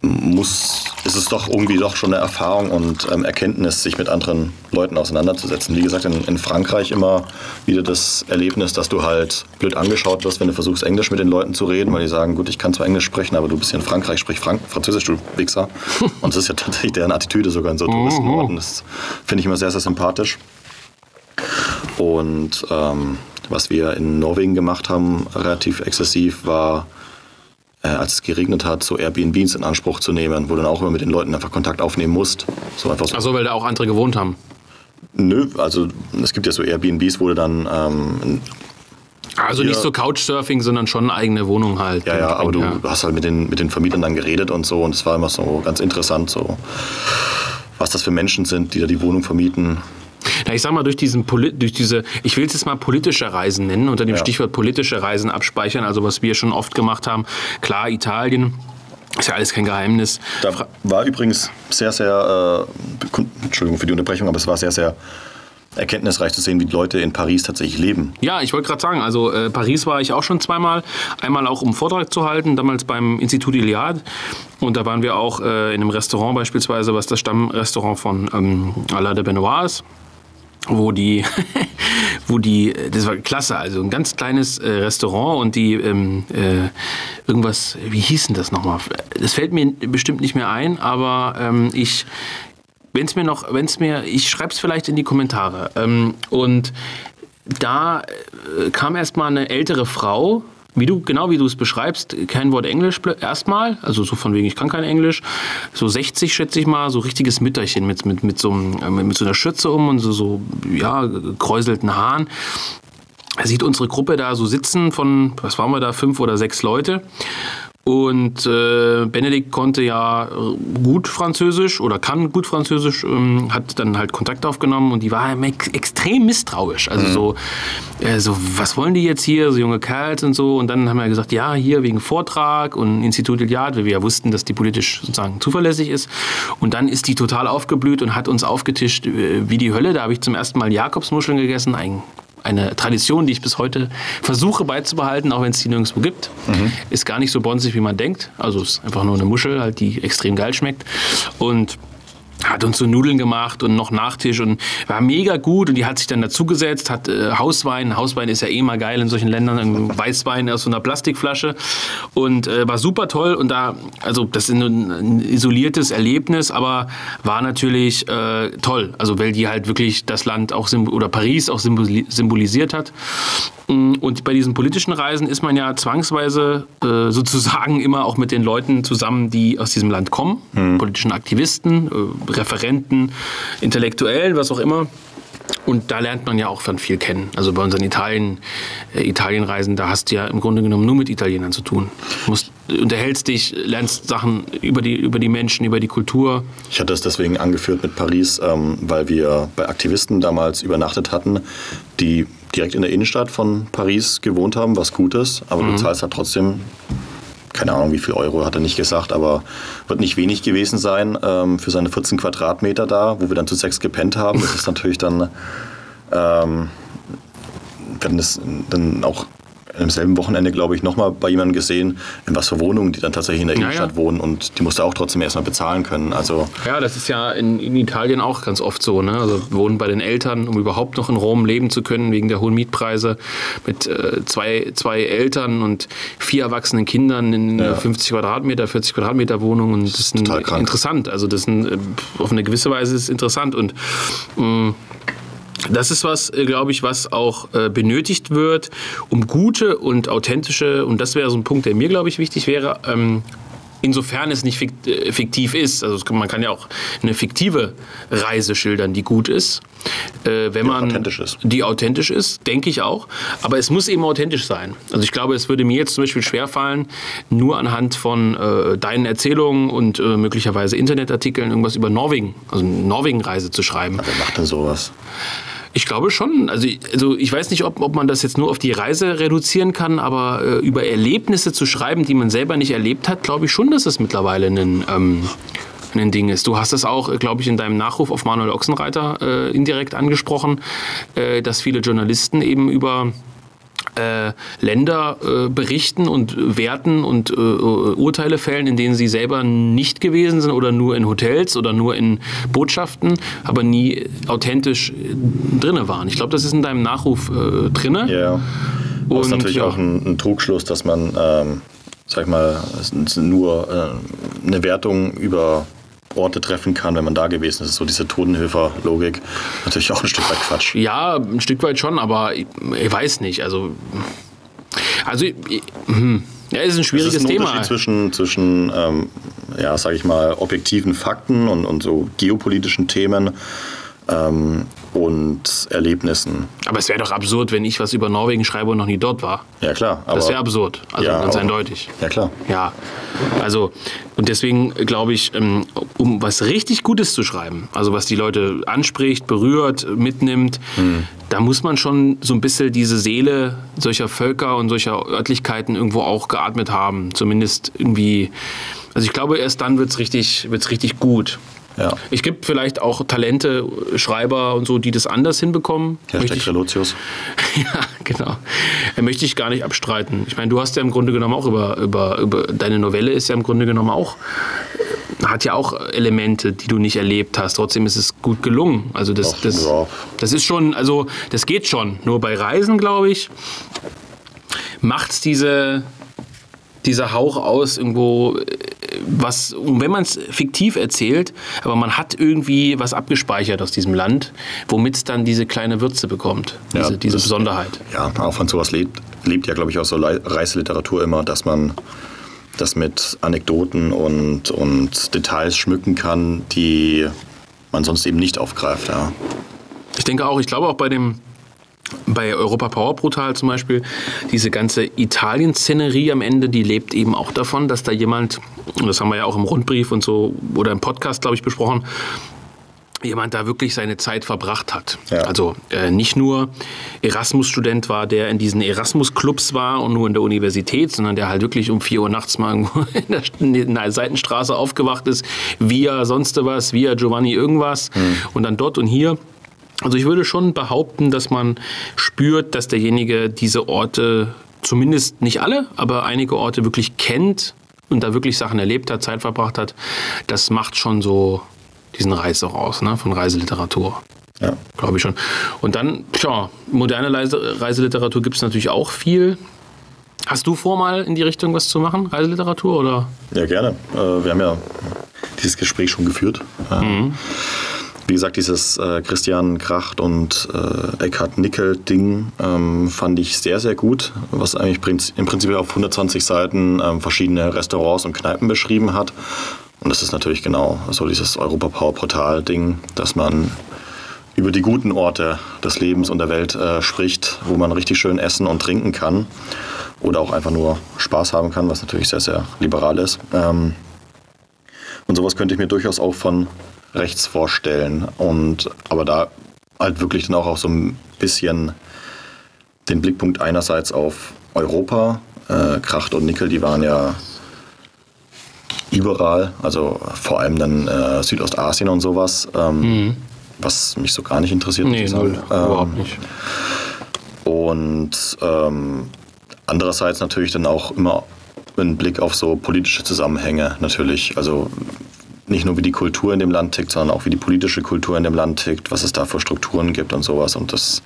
muss, ist es doch irgendwie doch schon eine Erfahrung und ähm, Erkenntnis, sich mit anderen Leuten auseinanderzusetzen. Wie gesagt, in, in, Frankreich immer wieder das Erlebnis, dass du halt blöd angeschaut wirst, wenn du versuchst, Englisch mit den Leuten zu reden, weil die sagen, gut, ich kann zwar Englisch sprechen, aber du bist hier in Frankreich, sprich Frank Französisch, du Wichser. und das ist ja tatsächlich deren Attitüde sogar in so Touristenorten. Das finde ich immer sehr, sehr sympathisch. Und ähm, was wir in Norwegen gemacht haben, relativ exzessiv, war äh, als es geregnet hat, so Airbnbs in Anspruch zu nehmen, wo du dann auch immer mit den Leuten einfach Kontakt aufnehmen musst. So einfach so. Ach so, weil da auch andere gewohnt haben? Nö, also es gibt ja so Airbnbs, wo du dann ähm, also nicht so Couchsurfing, sondern schon eine eigene Wohnung halt. Ja, ja, aber du, ja. hast halt mit den, mit den Vermietern dann geredet und so und es war immer so ganz interessant, so was das für Menschen sind, die da die Wohnung vermieten. Na, ich sag mal, durch, diesen, durch diese, ich will es jetzt mal politische Reisen nennen, unter dem ja. Stichwort politische Reisen abspeichern, also was wir schon oft gemacht haben. Klar, Italien. Ist ja alles kein Geheimnis. Da war übrigens sehr, sehr, äh, Entschuldigung für die Unterbrechung, aber es war sehr, sehr erkenntnisreich zu sehen, wie die Leute in Paris tatsächlich leben. Ja, ich wollte gerade sagen, also äh, Paris war ich auch schon zweimal. Einmal auch, um Vortrag zu halten, damals beim Institut Iliad. Und da waren wir auch äh, in einem Restaurant beispielsweise, was das Stammrestaurant von ähm, Alain de Benoit ist wo die, wo die, das war klasse, also ein ganz kleines äh, Restaurant und die ähm, äh, irgendwas, wie hieß denn das nochmal? Das fällt mir bestimmt nicht mehr ein, aber ähm, ich, wenn es mir noch, wenn es mir, ich schreibe es vielleicht in die Kommentare. Ähm, und da äh, kam erstmal eine ältere Frau wie du, genau wie du es beschreibst, kein Wort Englisch erstmal, also so von wegen, ich kann kein Englisch. So 60 schätze ich mal, so richtiges Mütterchen mit, mit, mit, so, äh, mit so einer Schürze um und so, so ja, gekräuselten Haaren. Er sieht unsere Gruppe da so sitzen von, was waren wir da, fünf oder sechs Leute. Und äh, Benedikt konnte ja gut Französisch oder kann gut Französisch, ähm, hat dann halt Kontakt aufgenommen und die war ex extrem misstrauisch. Also mhm. so, äh, so, was wollen die jetzt hier, so junge Kerls und so. Und dann haben wir gesagt, ja, hier wegen Vortrag und Institut Iliad, weil wir ja wussten, dass die politisch sozusagen zuverlässig ist. Und dann ist die total aufgeblüht und hat uns aufgetischt äh, wie die Hölle. Da habe ich zum ersten Mal Jakobsmuscheln gegessen, ein eine Tradition, die ich bis heute versuche beizubehalten, auch wenn es die nirgendwo gibt. Mhm. Ist gar nicht so bonsig, wie man denkt. Also ist einfach nur eine Muschel, halt, die extrem geil schmeckt. Und hat uns so Nudeln gemacht und noch Nachtisch und war mega gut und die hat sich dann dazugesetzt, hat äh, Hauswein, Hauswein ist ja eh mal geil in solchen Ländern, Weißwein aus so einer Plastikflasche und äh, war super toll und da, also das ist ein, ein isoliertes Erlebnis, aber war natürlich äh, toll, also weil die halt wirklich das Land auch oder Paris auch symbolisiert hat. Mm, und bei diesen politischen Reisen ist man ja zwangsweise äh, sozusagen immer auch mit den Leuten zusammen, die aus diesem Land kommen, mhm. politischen Aktivisten, äh, Referenten, Intellektuellen, was auch immer. Und da lernt man ja auch dann viel kennen. Also bei unseren Italien, äh, Italienreisen, da hast du ja im Grunde genommen nur mit Italienern zu tun. Du musst, unterhältst dich, lernst Sachen über die, über die Menschen, über die Kultur. Ich hatte es deswegen angeführt mit Paris, ähm, weil wir bei Aktivisten damals übernachtet hatten, die direkt in der Innenstadt von Paris gewohnt haben, was gut ist, aber mhm. du zahlst halt trotzdem keine Ahnung, wie viel Euro hat er nicht gesagt, aber wird nicht wenig gewesen sein ähm, für seine 14 Quadratmeter da, wo wir dann zu sechs gepennt haben. Das ist natürlich dann, ähm, wenn das dann auch am selben Wochenende, glaube ich, nochmal bei jemandem gesehen, in was für Wohnungen die dann tatsächlich in der Innenstadt ja, ja. wohnen und die musste auch trotzdem erstmal bezahlen können. Also ja, das ist ja in, in Italien auch ganz oft so. Ne? Also wohnen bei den Eltern, um überhaupt noch in Rom leben zu können, wegen der hohen Mietpreise, mit äh, zwei, zwei Eltern und vier erwachsenen Kindern in ja. 50 Quadratmeter, 40 Quadratmeter Wohnungen. Das ist ein, interessant. Also das ist ein, äh, auf eine gewisse Weise ist interessant und mh, mm, das ist was, äh, glaube ich, was auch äh, benötigt wird, um gute und authentische, und das wäre so ein Punkt, der mir, glaube ich, wichtig wäre, ähm, insofern es nicht äh, fiktiv ist. Also man kann ja auch eine fiktive Reise schildern, die gut ist. Äh, wenn die man authentisch ist. Die authentisch ist, denke ich auch. Aber es muss eben authentisch sein. Also ich glaube, es würde mir jetzt zum Beispiel schwerfallen, nur anhand von äh, deinen Erzählungen und äh, möglicherweise Internetartikeln irgendwas über Norwegen, also eine Norwegen-Reise zu schreiben. wer macht denn sowas? Ich glaube schon. Also, also ich weiß nicht, ob, ob man das jetzt nur auf die Reise reduzieren kann, aber äh, über Erlebnisse zu schreiben, die man selber nicht erlebt hat, glaube ich schon, dass es mittlerweile ein, ähm, ein Ding ist. Du hast es auch, glaube ich, in deinem Nachruf auf Manuel Ochsenreiter äh, indirekt angesprochen, äh, dass viele Journalisten eben über äh, Länder äh, berichten und werten und äh, Urteile fällen, in denen sie selber nicht gewesen sind oder nur in Hotels oder nur in Botschaften, aber nie authentisch drinne waren. Ich glaube, das ist in deinem Nachruf äh, drinne. Ja. Das ist natürlich ja. auch ein, ein, Trugschluss, dass man, ähm, sag mal, nur äh, eine Wertung über Orte treffen kann, wenn man da gewesen ist. So diese Totenhöfer-Logik. Natürlich auch ein Stück weit Quatsch. Ja, ein Stück weit schon, aber ich, ich weiß nicht. Also, also hm. Ja, ist ein schwieriges es ist ein Thema. Unterschied zwischen, zwischen ähm, ja, sage ich mal, objektiven Fakten und, und so geopolitischen Themen ähm, und Erlebnissen. Aber es wäre doch absurd, wenn ich was über Norwegen schreibe und noch nie dort war. Ja, klar. das wäre absurd. Also ja, ganz auch. eindeutig. Ja, klar. Ja. Also, und deswegen glaube ich, ähm, um was richtig Gutes zu schreiben, also was die Leute anspricht, berührt, mitnimmt, hm. da muss man schon so ein bisschen diese Seele solcher Völker und solcher Örtlichkeiten irgendwo auch geatmet haben. Zumindest irgendwie. Also ich glaube, erst dann wird es richtig, wird's richtig gut. Ja. Es gibt vielleicht auch Talente, Schreiber und so, die das anders hinbekommen. Hashtag Relotius. ja, genau. Äh, möchte ich gar nicht abstreiten. Ich meine, du hast ja im Grunde genommen auch über, über, über deine Novelle ist ja im Grunde genommen auch hat ja auch Elemente, die du nicht erlebt hast. Trotzdem ist es gut gelungen. Also das, Ach, das, ja. das ist schon, also das geht schon. Nur bei Reisen, glaube ich, macht es diese, dieser Hauch aus, irgendwo was, wenn man es fiktiv erzählt, aber man hat irgendwie was abgespeichert aus diesem Land, womit es dann diese kleine Würze bekommt, diese, ja, diese das, Besonderheit. Ja, auch von sowas lebt, lebt ja, glaube ich, auch so Reiseliteratur immer, dass man das mit Anekdoten und, und Details schmücken kann, die man sonst eben nicht aufgreift. Ja. Ich denke auch, ich glaube auch bei dem bei Europa Power Brutal zum Beispiel, diese ganze Italien-Szenerie am Ende, die lebt eben auch davon, dass da jemand, das haben wir ja auch im Rundbrief und so oder im Podcast, glaube ich, besprochen, jemand da wirklich seine Zeit verbracht hat. Ja. Also äh, nicht nur Erasmus-Student war, der in diesen Erasmus-Clubs war und nur in der Universität, sondern der halt wirklich um 4 Uhr nachts mal in der, in der Seitenstraße aufgewacht ist, via sonst was, via Giovanni irgendwas und dann dort und hier. Also ich würde schon behaupten, dass man spürt, dass derjenige diese Orte, zumindest nicht alle, aber einige Orte wirklich kennt und da wirklich Sachen erlebt hat, Zeit verbracht hat. Das macht schon so diesen Reiz auch aus, ne, von Reiseliteratur. Ja. Glaube ich schon. Und dann, tja, moderne Reise Reiseliteratur gibt es natürlich auch viel. Hast du vor, mal in die Richtung was zu machen, Reiseliteratur? Oder? Ja, gerne. Äh, wir haben ja dieses Gespräch schon geführt. Äh, Wie gesagt, dieses äh, Christian Kracht und äh, Eckhard Nickel-Ding ähm, fand ich sehr, sehr gut, was eigentlich im Prinzip auf 120 Seiten ähm, verschiedene Restaurants und Kneipen beschrieben hat. Und das ist natürlich genau so dieses Europa Power Portal-Ding, dass man über die guten Orte des Lebens und der Welt äh, spricht, wo man richtig schön essen und trinken kann oder auch einfach nur Spaß haben kann, was natürlich sehr, sehr liberal ist. Ähm, und sowas könnte ich mir durchaus auch von rechts vorstellen. Und aber da halt wirklich dann auch, auch so ein bisschen den Blickpunkt einerseits auf Europa. Äh, Kracht und Nickel, die waren ja überall, also vor allem dann äh, Südostasien und sowas, ähm, was mich so gar nicht interessiert. Nee, null. Ähm, überhaupt nicht. und ähm, andererseits natürlich dann auch immer ein Blick auf so politische Zusammenhänge natürlich. Also nicht nur wie die Kultur in dem Land tickt, sondern auch wie die politische Kultur in dem Land tickt, was es da für Strukturen gibt und sowas. Und das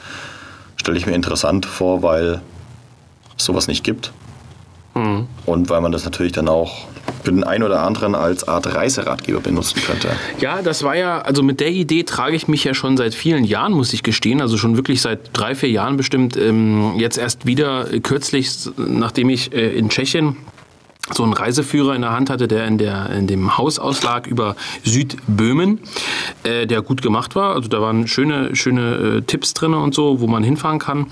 stelle ich mir interessant vor, weil es sowas nicht gibt. Und weil man das natürlich dann auch für den einen oder anderen als Art Reiseratgeber benutzen könnte. Ja, das war ja, also mit der Idee trage ich mich ja schon seit vielen Jahren, muss ich gestehen. Also schon wirklich seit drei, vier Jahren bestimmt. Ähm, jetzt erst wieder äh, kürzlich, nachdem ich äh, in Tschechien so einen Reiseführer in der Hand hatte, der in, der, in dem Haus auslag über Südböhmen, äh, der gut gemacht war. Also da waren schöne, schöne äh, Tipps drin und so, wo man hinfahren kann.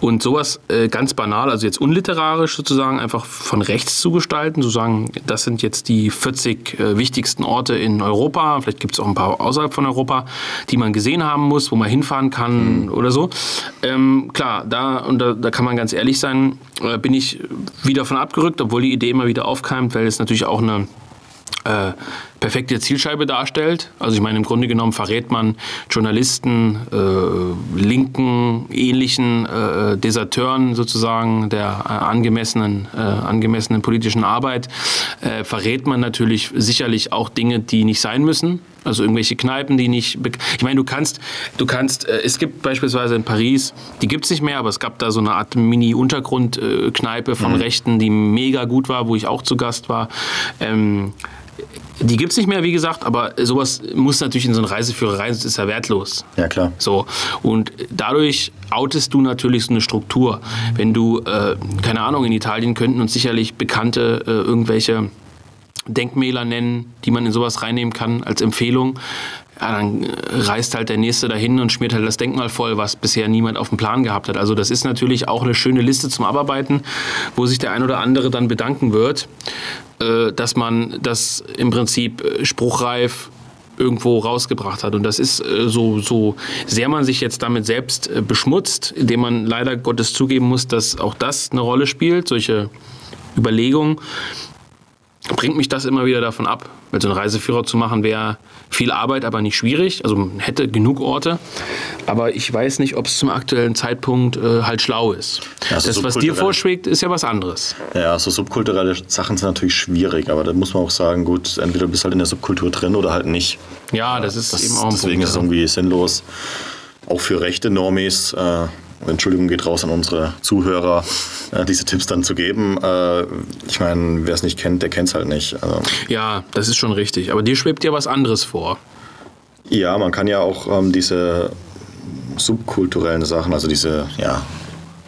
Und sowas äh, ganz banal, also jetzt unliterarisch sozusagen, einfach von rechts zu gestalten, zu sagen, das sind jetzt die 40 äh, wichtigsten Orte in Europa, vielleicht gibt es auch ein paar außerhalb von Europa, die man gesehen haben muss, wo man hinfahren kann oder so. Ähm, klar, da, und da, da kann man ganz ehrlich sein, äh, bin ich wieder von abgerückt, obwohl die Idee immer wieder aufkeimt, weil es natürlich auch eine äh, perfekte Zielscheibe darstellt. Also ich meine, im Grunde genommen verrät man Journalisten, äh, linken, ähnlichen äh, Deserteuren sozusagen der äh, angemessenen, äh, angemessenen politischen Arbeit, äh, verrät man natürlich sicherlich auch Dinge, die nicht sein müssen. Also irgendwelche Kneipen, die nicht. Ich meine, du kannst, du kannst, äh, es gibt beispielsweise in Paris, die gibt es nicht mehr, aber es gab da so eine Art Mini-Untergrundkneipe von Rechten, die mega gut war, wo ich auch zu Gast war. Ähm, die gibt es nicht mehr, wie gesagt, aber sowas muss natürlich in so einen Reiseführer rein, sonst ist ja wertlos. Ja, klar. So, und dadurch outest du natürlich so eine Struktur. Wenn du, äh, keine Ahnung, in Italien könnten uns sicherlich bekannte äh, irgendwelche Denkmäler nennen, die man in sowas reinnehmen kann als Empfehlung. Ja, dann äh, reist halt der Nächste dahin und schmiert halt das Denkmal voll, was bisher niemand auf dem Plan gehabt hat. Also das ist natürlich auch eine schöne Liste zum Abarbeiten, wo sich der ein oder andere dann bedanken wird, dass man das im Prinzip äh, spruchreif irgendwo rausgebracht hat. Und das ist äh, so, so sehr man sich jetzt damit selbst äh, beschmutzt, indem man leider Gottes zugeben muss, dass auch das eine Rolle spielt, solche Überlegungen, bringt mich das immer wieder davon ab. Weil so einen Reiseführer zu machen wäre viel Arbeit, aber nicht schwierig. Also man hätte genug Orte. Aber ich weiß nicht, ob es zum aktuellen Zeitpunkt äh, halt schlau ist. Ja, also das, was dir vorschwebt, ist ja was anderes. Ja, so subkulturelle Sachen sind natürlich schwierig, aber da muss man auch sagen, gut, entweder du bist halt in der Subkultur drin oder halt nicht. Ja, das ist Das, eben auch ein deswegen Punkt. ist es irgendwie sinnlos, auch für rechte Normis, äh, Entschuldigung geht raus an unsere Zuhörer, äh, diese Tipps dann zu geben. Äh, ich meine, wer es nicht kennt, der kennt es halt nicht. Also, ja, das ist schon richtig. Aber dir schwebt ja was anderes vor. ja, man kann ja auch ähm, diese subkulturellen Sachen, also diese ja,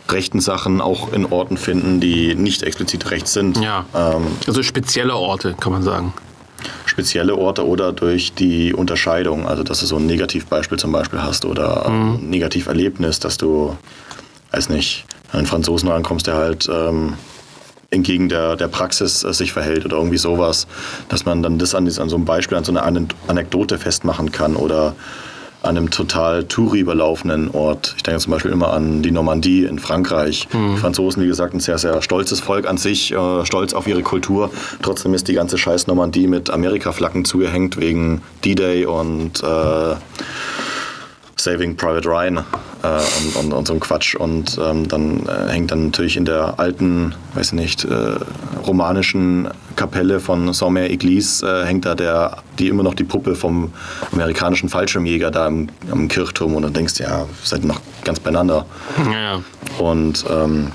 rechten Sachen auch in Orten finden, die nicht explizit rechts sind. Ja. Ähm, Also spezielle Orte, kann man sagen. Spezielle Orte oder durch die Unterscheidung. Also, dass du so ein Negativbeispiel zum Beispiel hast oder mhm. ein Negativerlebnis, dass du, weiß nicht, einen Franzosen rankommst, der halt ähm, entgegen der, der Praxis äh, sich verhält oder irgendwie sowas, dass man dann das an, an so einem Beispiel, an so einer Anekdote festmachen kann oder an einem total Touri überlaufenden Ort. Ich denke zum Beispiel immer an die Normandie in Frankreich. Mhm. Die Franzosen, wie gesagt, ein sehr, sehr stolzes Volk an sich, äh, stolz auf ihre Kultur. Trotzdem ist die ganze scheiß Normandie mit Amerika-Flaggen zugehängt wegen D-Day und äh, Saving Private Ryan äh, und, und, und, so ein Quatsch. Und ähm, dann äh, hängt dann natürlich in der alten, weiß ich nicht, äh, romanischen Kapelle von Saint-Mère-Église äh, hängt da der, die immer noch die Puppe vom amerikanischen Fallschirmjäger da im, am Kirchturm und du denkst, ja, seid noch ganz beieinander. Ja. Und ähm,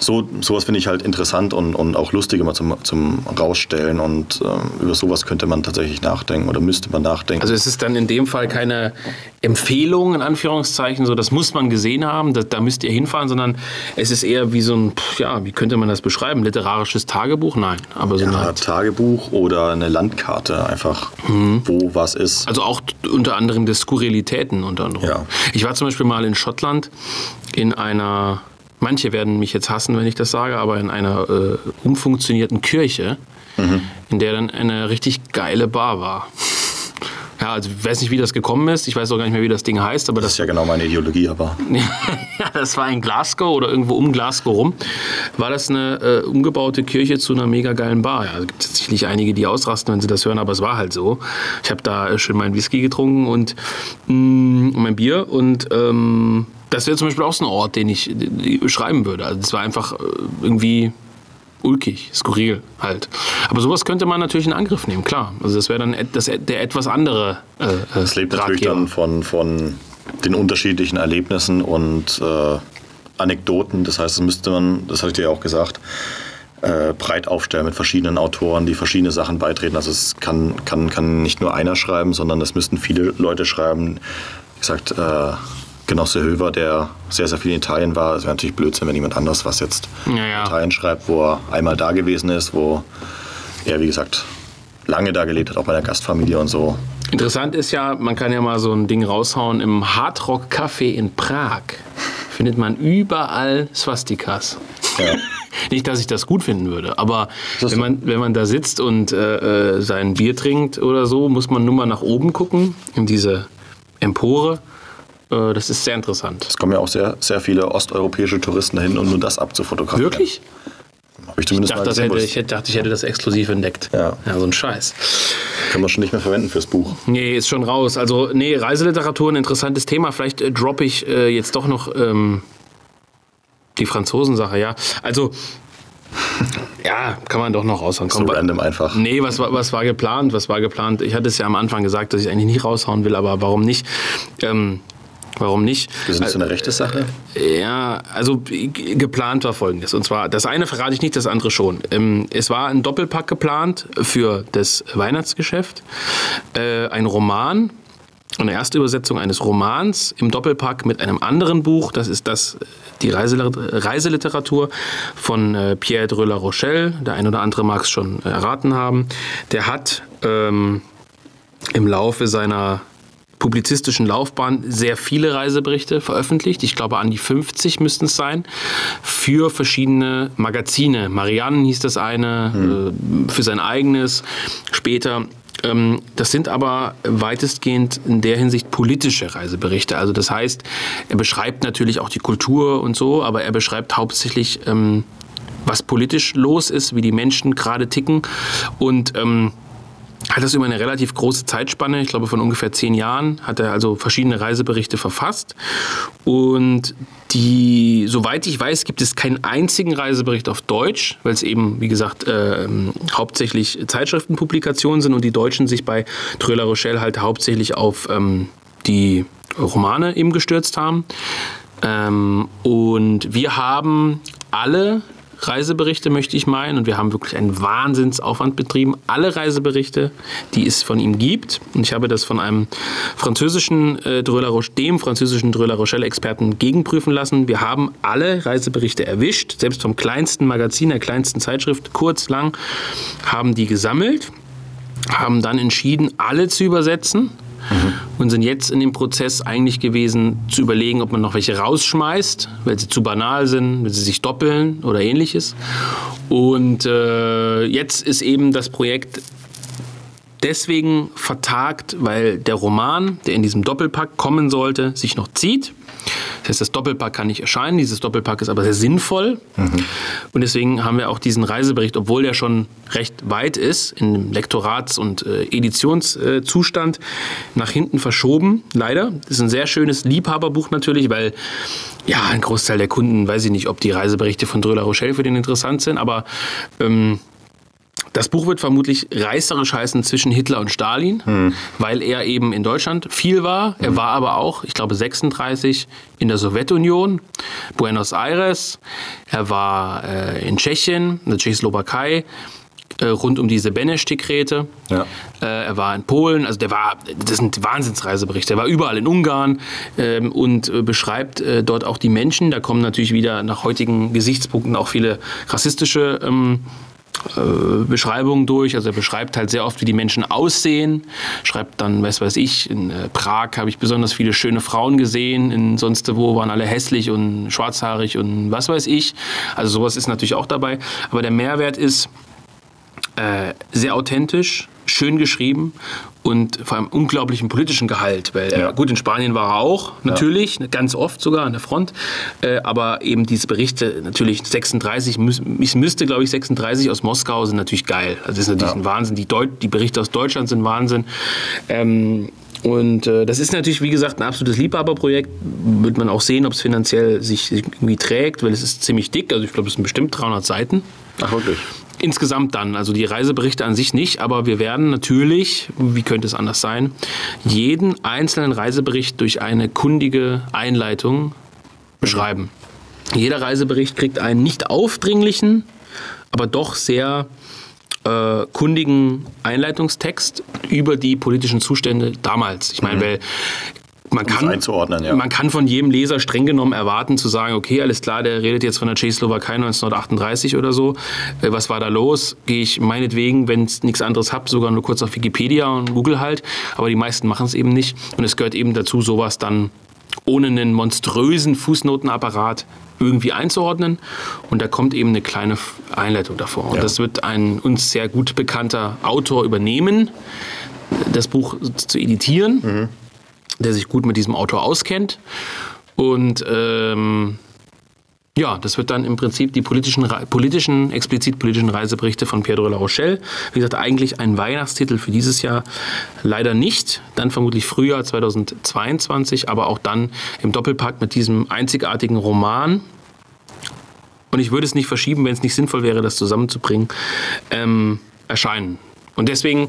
so, sowas finde ich halt interessant und, und auch lustig immer zum, zum Rausstellen und äh, über sowas könnte man tatsächlich nachdenken oder müsste man nachdenken. Also es ist dann in dem Fall keine Empfehlung, in Anführungszeichen, so das muss man gesehen haben, da, da müsst ihr hinfahren, sondern es ist eher wie so ein, ja, wie könnte man das beschreiben, literarisches Tagebuch? Nein, aber so ja, eine Tagebuch oder eine Landkarte einfach, mhm. wo was ist. Also auch unter anderem der Skurrilitäten unter anderem. Ja. Ich war zum Beispiel mal in Schottland in einer manche werden mich jetzt hassen, wenn ich das sage, aber in einer äh, umfunktionierten Kirche, mhm. in der dann eine richtig geile Bar war. Ja, also ich weiß nicht, wie das gekommen ist. Ich weiß auch gar nicht mehr, wie das Ding heißt. Aber das, das ist ja genau meine Ideologie, aber. ja, das war in Glasgow oder irgendwo um Glasgow rum. War das eine äh, umgebaute Kirche zu einer mega geilen Bar. Ja, also gibt es sicherlich einige, die ausrasten, wenn sie das hören, aber es war halt so. Ich habe da äh, schön meinen Whisky getrunken und mh, mm, mein Bier und ähm, das wäre zum Beispiel auch so ein Ort, den ich schreiben würde. Also es war einfach äh, irgendwie ulkig, skurril halt. Aber sowas könnte man natürlich in Angriff nehmen, klar. Also das wäre dann das, der etwas andere. Äh, es lebt natürlich dann von, von den unterschiedlichen Erlebnissen und äh, Anekdoten. Das heißt, das müsste man, das hatte ich dir ja auch gesagt, äh, breit aufstellen mit verschiedenen Autoren, die verschiedene Sachen beitreten. Also es kann, kann, kann nicht nur einer schreiben, sondern es müssten viele Leute schreiben. Wie gesagt, äh, Genosse Höver, der sehr, sehr viel in Italien war. Es wäre natürlich Blödsinn, wenn jemand anders was jetzt ja, ja. in Italien schreibt, wo er einmal da gewesen ist, wo er, wie gesagt, lange da gelebt hat, auch bei der Gastfamilie und so. Interessant ist ja, man kann ja mal so ein Ding raushauen, im Hardrock Café in Prag findet man überall Swastikas. Ja. Nicht, dass ich das gut finden würde, aber wenn man, wenn man da sitzt und äh, äh, sein Bier trinkt oder so, muss man nur mal nach oben gucken, in diese Empore. Äh, das ist sehr interessant. Es kommen ja auch sehr, sehr viele osteuropäische Touristen dahin, um nur das abzufotografieren. Wirklich? Habe ich zumindest ich dachte, hätte, ich dachte, ich hätte das exklusiv entdeckt. Ja. ja, so ein Scheiß. Kann man schon nicht mehr verwenden fürs Buch. Nee, ist schon raus. Also, nee, Reiseliteratur ein interessantes Thema. Vielleicht äh, droppe ich äh, jetzt doch noch ähm, die Franzosensache, ja. Also, ja, kann man doch noch raushauen. So random einfach. Nee, was, was war geplant? Was war geplant? Ich hatte es ja am Anfang gesagt, dass ich eigentlich nicht raushauen will, aber warum nicht? Ähm, Warum nicht? Das ist nicht so eine rechte Sache? Ja, also geplant war folgendes. Und zwar, das eine verrate ich nicht, das andere schon. Ähm, es war ein Doppelpack geplant für das Weihnachtsgeschäft. Äh, ein Roman, eine erste Übersetzung eines Romans im Doppelpack mit einem anderen Buch. Das ist das, die Reiseliteratur von äh, Pierre Dreux-La Rochelle. Der ein oder andere mag es schon erraten haben. Der hat ähm, im Laufe seiner publizistischen Laufbahn sehr viele Reiseberichte veröffentlicht. Ich glaube, an die 50 müssten es sein. Für verschiedene Magazine. Marianne hieß das eine, hm. für sein eigenes. Später ähm, das sind aber weitestgehend in der Hinsicht politische Reiseberichte. Also das heißt, er beschreibt natürlich auch die Kultur und so, aber er beschreibt hauptsächlich, ähm, was politisch los ist, wie die Menschen gerade ticken und ähm, hat das über eine relativ große Zeitspanne, ich glaube von ungefähr zehn Jahren, hat er also verschiedene Reiseberichte verfasst. Und die, soweit ich weiß, gibt es keinen einzigen Reisebericht auf Deutsch, weil es eben, wie gesagt, äh, hauptsächlich Zeitschriftenpublikationen sind und die Deutschen sich bei Tröler Rochelle halt hauptsächlich auf ähm, die Romane eben gestürzt haben. Ähm, und wir haben alle Reiseberichte, möchte ich meinen. Und wir haben wirklich einen Wahnsinnsaufwand betrieben. Alle Reiseberichte, die es von ihm gibt. Und ich habe das von einem französischen äh, dem französischen Dreux-La Rochelle-Experten gegenprüfen lassen. Wir haben alle Reiseberichte erwischt, selbst vom kleinsten Magazin, der kleinsten Zeitschrift, kurz, lang, haben die gesammelt haben dann entschieden, alle zu übersetzen. Mhm. Und sind jetzt in dem Prozess eigentlich gewesen, zu überlegen, ob man noch welche rausschmeißt, weil sie zu banal sind, weil sie sich doppeln oder ähnliches. Und äh, jetzt ist eben das Projekt deswegen vertagt, weil der Roman, der in diesem Doppelpack kommen sollte, sich noch zieht. Das heißt, das Doppelpack kann nicht erscheinen. Dieses Doppelpack ist aber sehr sinnvoll. Mhm. Und deswegen haben wir auch diesen Reisebericht, obwohl der schon recht weit ist, in Lektorats- und äh, Editionszustand, nach hinten verschoben. Leider. Das ist ein sehr schönes Liebhaberbuch natürlich, weil ja, ein Großteil der Kunden, weiß ich nicht, ob die Reiseberichte von Dröla Rochelle für den interessant sind, aber ähm, das Buch wird vermutlich reißerisch heißen zwischen Hitler und Stalin, hm. weil er eben in Deutschland viel war. Er hm. war aber auch, ich glaube, 36 in der Sowjetunion, Buenos Aires. Er war äh, in Tschechien, in der Tschechoslowakei äh, rund um diese Benesch-Dekrete. Ja. Äh, er war in Polen, also der war, das sind Wahnsinnsreiseberichte. Er war überall in Ungarn ähm, und äh, beschreibt äh, dort auch die Menschen. Da kommen natürlich wieder nach heutigen Gesichtspunkten auch viele rassistische ähm, äh, Beschreibungen durch. Also er beschreibt halt sehr oft, wie die Menschen aussehen. Schreibt dann, was weiß ich, in äh, Prag habe ich besonders viele schöne Frauen gesehen. In sonst wo waren alle hässlich und schwarzhaarig und was weiß ich. Also sowas ist natürlich auch dabei. Aber der Mehrwert ist äh, sehr authentisch, schön geschrieben und vor allem unglaublichen politischen Gehalt. Weil ja. gut, in Spanien war er auch, natürlich, ja. ganz oft sogar an der Front. Äh, aber eben diese Berichte, natürlich 36, ich müsste glaube ich 36 aus Moskau sind natürlich geil. Also das ist natürlich ja. ein Wahnsinn. Die, Deut die Berichte aus Deutschland sind Wahnsinn. Ähm, und äh, das ist natürlich, wie gesagt, ein absolutes Liebhaberprojekt. Wird man auch sehen, ob es finanziell sich irgendwie trägt, weil es ist ziemlich dick. Also ich glaube, es sind bestimmt 300 Seiten. Ach, wirklich? Insgesamt dann, also die Reiseberichte an sich nicht, aber wir werden natürlich, wie könnte es anders sein, jeden einzelnen Reisebericht durch eine kundige Einleitung beschreiben. Jeder Reisebericht kriegt einen nicht aufdringlichen, aber doch sehr äh, kundigen Einleitungstext über die politischen Zustände damals. Ich meine, mhm. weil man kann, einzuordnen, ja. man kann von jedem Leser streng genommen erwarten, zu sagen, okay, alles klar, der redet jetzt von der Tschechoslowakei 1938 oder so. Äh, was war da los? Gehe ich meinetwegen, wenn es nichts anderes habe, sogar nur kurz auf Wikipedia und Google halt. Aber die meisten machen es eben nicht. Und es gehört eben dazu, sowas dann ohne einen monströsen Fußnotenapparat irgendwie einzuordnen. Und da kommt eben eine kleine Einleitung davor. Und ja. das wird ein uns sehr gut bekannter Autor übernehmen, das Buch zu editieren. Mhm der sich gut mit diesem Autor auskennt. Und ähm, ja, das wird dann im Prinzip die politischen, politischen, explizit politischen Reiseberichte von Pedro de la Rochelle. Wie gesagt, eigentlich ein Weihnachtstitel für dieses Jahr leider nicht. Dann vermutlich Frühjahr 2022, aber auch dann im Doppelpack mit diesem einzigartigen Roman. Und ich würde es nicht verschieben, wenn es nicht sinnvoll wäre, das zusammenzubringen, ähm, erscheinen. Und deswegen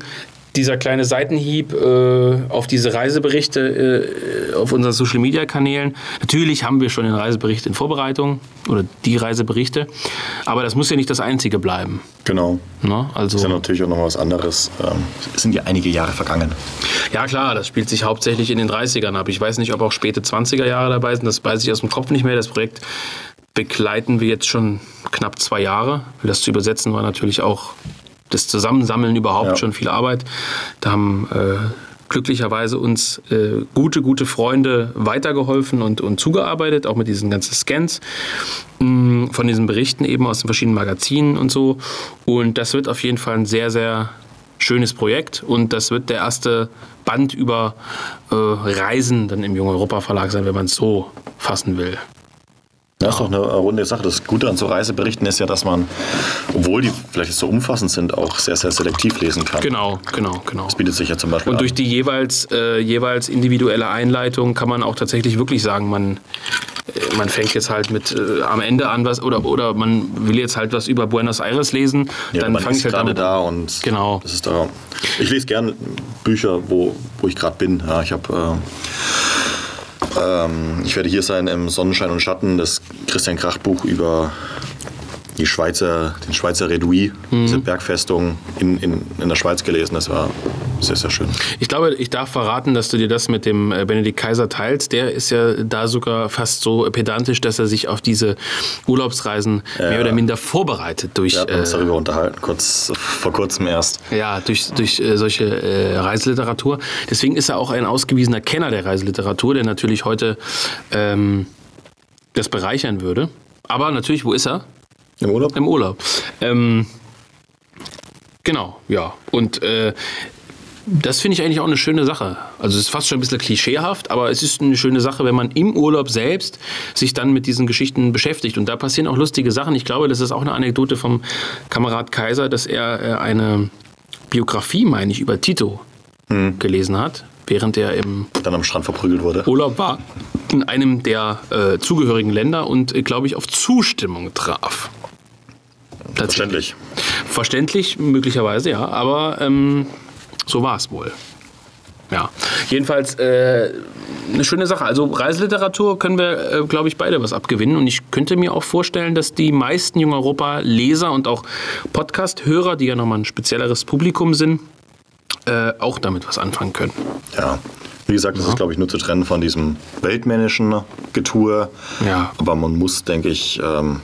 dieser kleine Seitenhieb äh, auf diese Reiseberichte äh, auf unseren Social Media Kanälen. Natürlich haben wir schon den Reisebericht in Vorbereitung oder die Reiseberichte, aber das muss ja nicht das einzige bleiben. Genau. Ne? Also, das ist ja natürlich auch noch was anderes. Ähm, es sind ja einige Jahre vergangen. Ja, klar, das spielt sich hauptsächlich in den 30ern ab. Ich weiß nicht, ob auch späte 20er Jahre dabei sind, das weiß ich aus dem Kopf nicht mehr. Das Projekt begleiten wir jetzt schon knapp zwei Jahre. Das zu übersetzen war natürlich auch das Zusammensammeln überhaupt ja. schon viel Arbeit. Da haben äh, glücklicherweise uns äh, gute, gute Freunde weitergeholfen und, und zugearbeitet, auch mit diesen ganzen Scans mh, mm, von diesen Berichten eben aus den verschiedenen Magazinen und so. Und das wird auf jeden Fall ein sehr, sehr schönes Projekt und das wird der erste Band über äh, Reisen dann im Jung Europa Verlag sein, wenn man es so fassen will. Das ist doch eine runde Sache. Das Gute an so Reiseberichten ist ja, dass man, obwohl die vielleicht so umfassend sind, auch sehr, sehr selektiv lesen kann. Genau, genau, genau. Das bietet sich ja zum Beispiel Und durch die jeweils, äh, jeweils individuelle Einleitung kann man auch tatsächlich wirklich sagen, man, äh, man fängt jetzt halt mit äh, am Ende an was oder, oder man will jetzt halt was über Buenos Aires lesen. Ja, dann fange ich halt gerade da und genau. das ist da. Ich lese gerne Bücher, wo, wo ich gerade bin. Ja, ich habe äh, ähm, ich werde hier sein im Sonnenschein und Schatten, das Christian Kracht Buch über die Schweizer, den Schweizer Redouis, mhm. diese Bergfestung in, in, in der Schweiz gelesen. Das war sehr, sehr schön. Ich glaube, ich darf verraten, dass du dir das mit dem äh, Benedikt Kaiser teilst. Der ist ja da sogar fast so pedantisch, dass er sich auf diese Urlaubsreisen ja. mehr oder minder vorbereitet durch. Wir hatten uns darüber unterhalten, kurz vor kurzem erst. Ja, durch, durch äh, solche äh, Reiseliteratur. Deswegen ist er auch ein ausgewiesener Kenner der Reiseliteratur, der natürlich heute ähm, das bereichern würde. Aber natürlich, wo ist er? Im Urlaub? Im Urlaub. Ähm, genau, ja. Und äh, das finde ich eigentlich auch eine schöne Sache. Also es ist fast schon ein bisschen klischeehaft, aber es ist eine schöne Sache, wenn man im Urlaub selbst sich dann mit diesen Geschichten beschäftigt. Und da passieren auch lustige Sachen. Ich glaube, das ist auch eine Anekdote vom Kamerad Kaiser, dass er äh, eine Biografie, meine ich, über Tito hm. gelesen hat, während er im dann am Strand verprügelt wurde. Urlaub war in einem der äh, zugehörigen Länder und, äh, glaube ich, auf Zustimmung traf. Verständlich. Verständlich, möglicherweise, ja, aber ähm, so war es wohl. Ja, jedenfalls äh, eine schöne Sache. Also Reiseliteratur können wir, äh, glaube ich, beide was abgewinnen. Und ich könnte mir auch vorstellen, dass die meisten Jung Europa-Leser und auch Podcast-Hörer, die ja nochmal ein spezielleres Publikum sind, äh, auch damit was anfangen können. Ja, wie gesagt, das ja. ist, glaube ich, nur zu trennen von diesem weltmännischen Getue. Ja. Aber man muss, denke ich, ähm,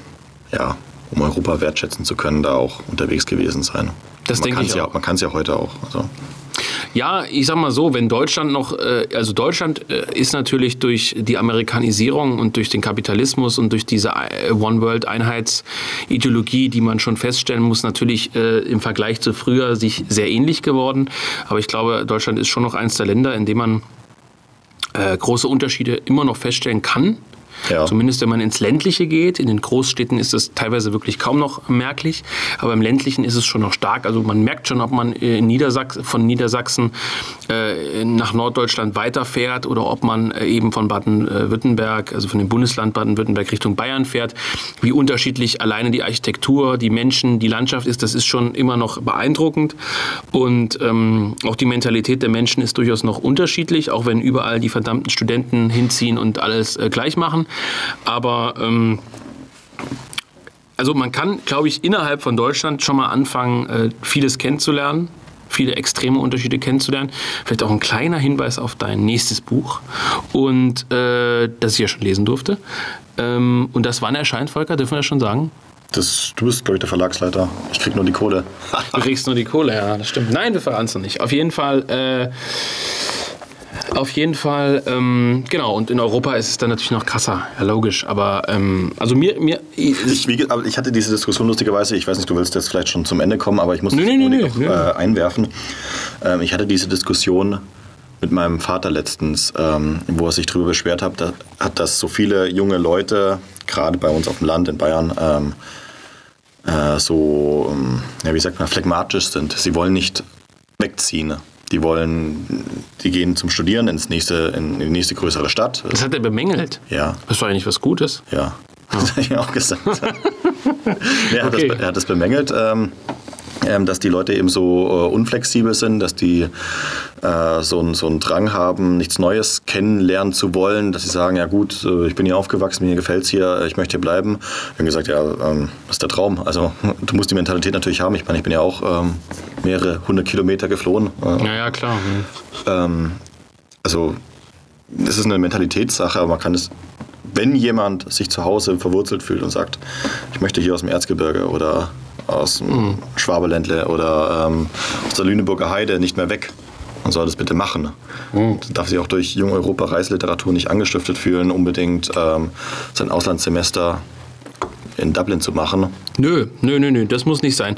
ja, um Europa wertschätzen zu können, da auch unterwegs gewesen sein. Das denke ich ja, Man kann es ja heute auch. Also. Ja, ich sag mal so, wenn Deutschland noch, äh, also Deutschland äh, ist natürlich durch die Amerikanisierung und durch den Kapitalismus und durch diese äh, One World Einheitsideologie, die man schon feststellen muss, natürlich im Vergleich zu früher sich sehr ähnlich geworden. Aber ich glaube, Deutschland ist schon noch eins der Länder, in dem man große Unterschiede immer noch feststellen kann. Ja. Zumindest wenn man ins ländliche geht. In den Großstädten ist es teilweise wirklich kaum noch merklich, aber im ländlichen ist es schon noch stark. Also man merkt schon, ob man in Niedersachsen, von Niedersachsen äh, nach Norddeutschland weiterfährt oder ob man äh, eben von Baden-Württemberg, also von dem Bundesland Baden-Württemberg Richtung Bayern fährt. Wie unterschiedlich alleine die Architektur, die Menschen, die Landschaft ist, das ist schon immer noch beeindruckend. Und ähm, auch die Mentalität der Menschen ist durchaus noch unterschiedlich, auch wenn überall die verdammten Studenten hinziehen und alles äh, gleich machen. Aber ähm, also man kann, glaube ich, innerhalb von Deutschland schon mal anfangen, äh, vieles kennenzulernen, viele extreme Unterschiede kennenzulernen. Vielleicht auch ein kleiner Hinweis auf dein nächstes Buch und äh, das ich ja schon lesen durfte. Ähm, und das wann erscheint, Volker? Dürfen wir das schon sagen? Das, du bist, glaube ich, der Verlagsleiter. Ich krieg nur die Kohle. du kriegst nur die Kohle, ja, das stimmt. Nein, wir verraten es noch nicht. Auf jeden Fall. Äh, auf jeden Fall, ähm, genau. Und in Europa ist es dann natürlich noch krasser, ja logisch. Aber ähm, also mir, mir ich, wie, aber ich hatte diese Diskussion lustigerweise. Ich weiß nicht, du willst jetzt vielleicht schon zum Ende kommen, aber ich muss nee, nee, nee, noch, äh, einwerfen. Ähm, ich hatte diese Diskussion mit meinem Vater letztens, ähm, wo er sich darüber beschwert hat, da, hat, dass so viele junge Leute, gerade bei uns auf dem Land in Bayern, ähm, äh, so, ähm, ja, wie sagt man, phlegmatisch sind. Sie wollen nicht wegziehen. Die wollen, die gehen zum Studieren ins nächste, in die nächste größere Stadt. Das hat er bemängelt. Ja. Das war eigentlich was Gutes. Ja. Das habe ich auch gesagt. er, hat okay. das, er, hat das, bemängelt. Ähm, ähm, dass die Leute eben so äh, unflexibel sind, dass die äh, so, ein, so einen Drang haben, nichts Neues kennenlernen zu wollen, dass sie sagen, ja gut, äh, ich bin hier aufgewachsen, mir gefällt es hier, ich möchte hier bleiben. Wir haben gesagt, ja, ähm, das ist der Traum. Also du musst die Mentalität natürlich haben. Ich meine, ich bin ja auch ähm, mehrere hundert Kilometer geflohen. Äh, ja, ja, klar. Ähm, also es ist eine Mentalitätssache, aber man kann es wenn jemand sich zu Hause verwurzelt fühlt und sagt, ich möchte hier aus dem Erzgebirge oder aus dem. Schwaberländle oder ähm, aus der Lüneburger Heide nicht mehr weg. Man soll das bitte machen. Mhm. Darf sich auch durch Jung Europa Reiseliteratur nicht angestiftet fühlen, unbedingt ähm, sein Auslandssemester in Dublin zu machen. Nö, nö, nö, nö, das muss nicht sein.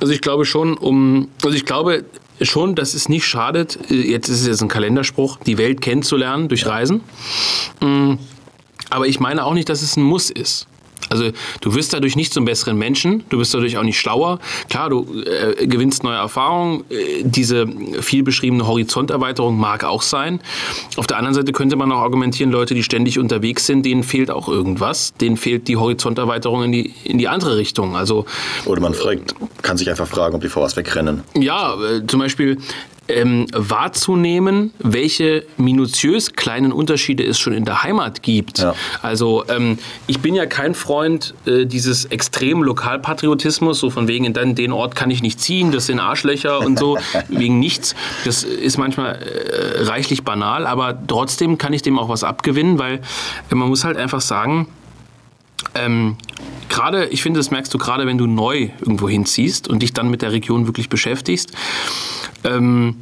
Also ich glaube schon, um, also ich glaube schon, dass es nicht schadet, äh, jetzt ist es jetzt ein Kalenderspruch, die Welt kennenzulernen durch Reisen. Mhm. Aber ich meine auch nicht, dass es ein Muss ist. Also du wirst dadurch nicht zum besseren Menschen, du wirst dadurch auch nicht schlauer. Klar, du äh, gewinnst neue Erfahrungen. Äh, diese viel beschriebene Horizonterweiterung mag auch sein. Auf der anderen Seite könnte man auch argumentieren, Leute, die ständig unterwegs sind, denen fehlt auch irgendwas. Denen fehlt die Horizonterweiterung in die, in die andere Richtung. Also, Oder man fragt, kann sich einfach fragen, ob die vor was wegrennen. Ja, äh, zum Beispiel ähm, wahrzunehmen, welche minutiös kleinen Unterschiede es schon in der Heimat gibt. Ja. Also ähm, ich bin ja kein Freund äh, dieses extremen Lokalpatriotismus, so von wegen in den, den Ort kann ich nicht ziehen, das sind Arschlöcher und so, wegen nichts. Das ist manchmal äh, reichlich banal, aber trotzdem kann ich dem auch was abgewinnen, weil äh, man muss halt einfach sagen, ähm, gerade, ich finde, das merkst du gerade, wenn du neu irgendwo hinziehst und dich dann mit der Region wirklich beschäftigst. Ähm,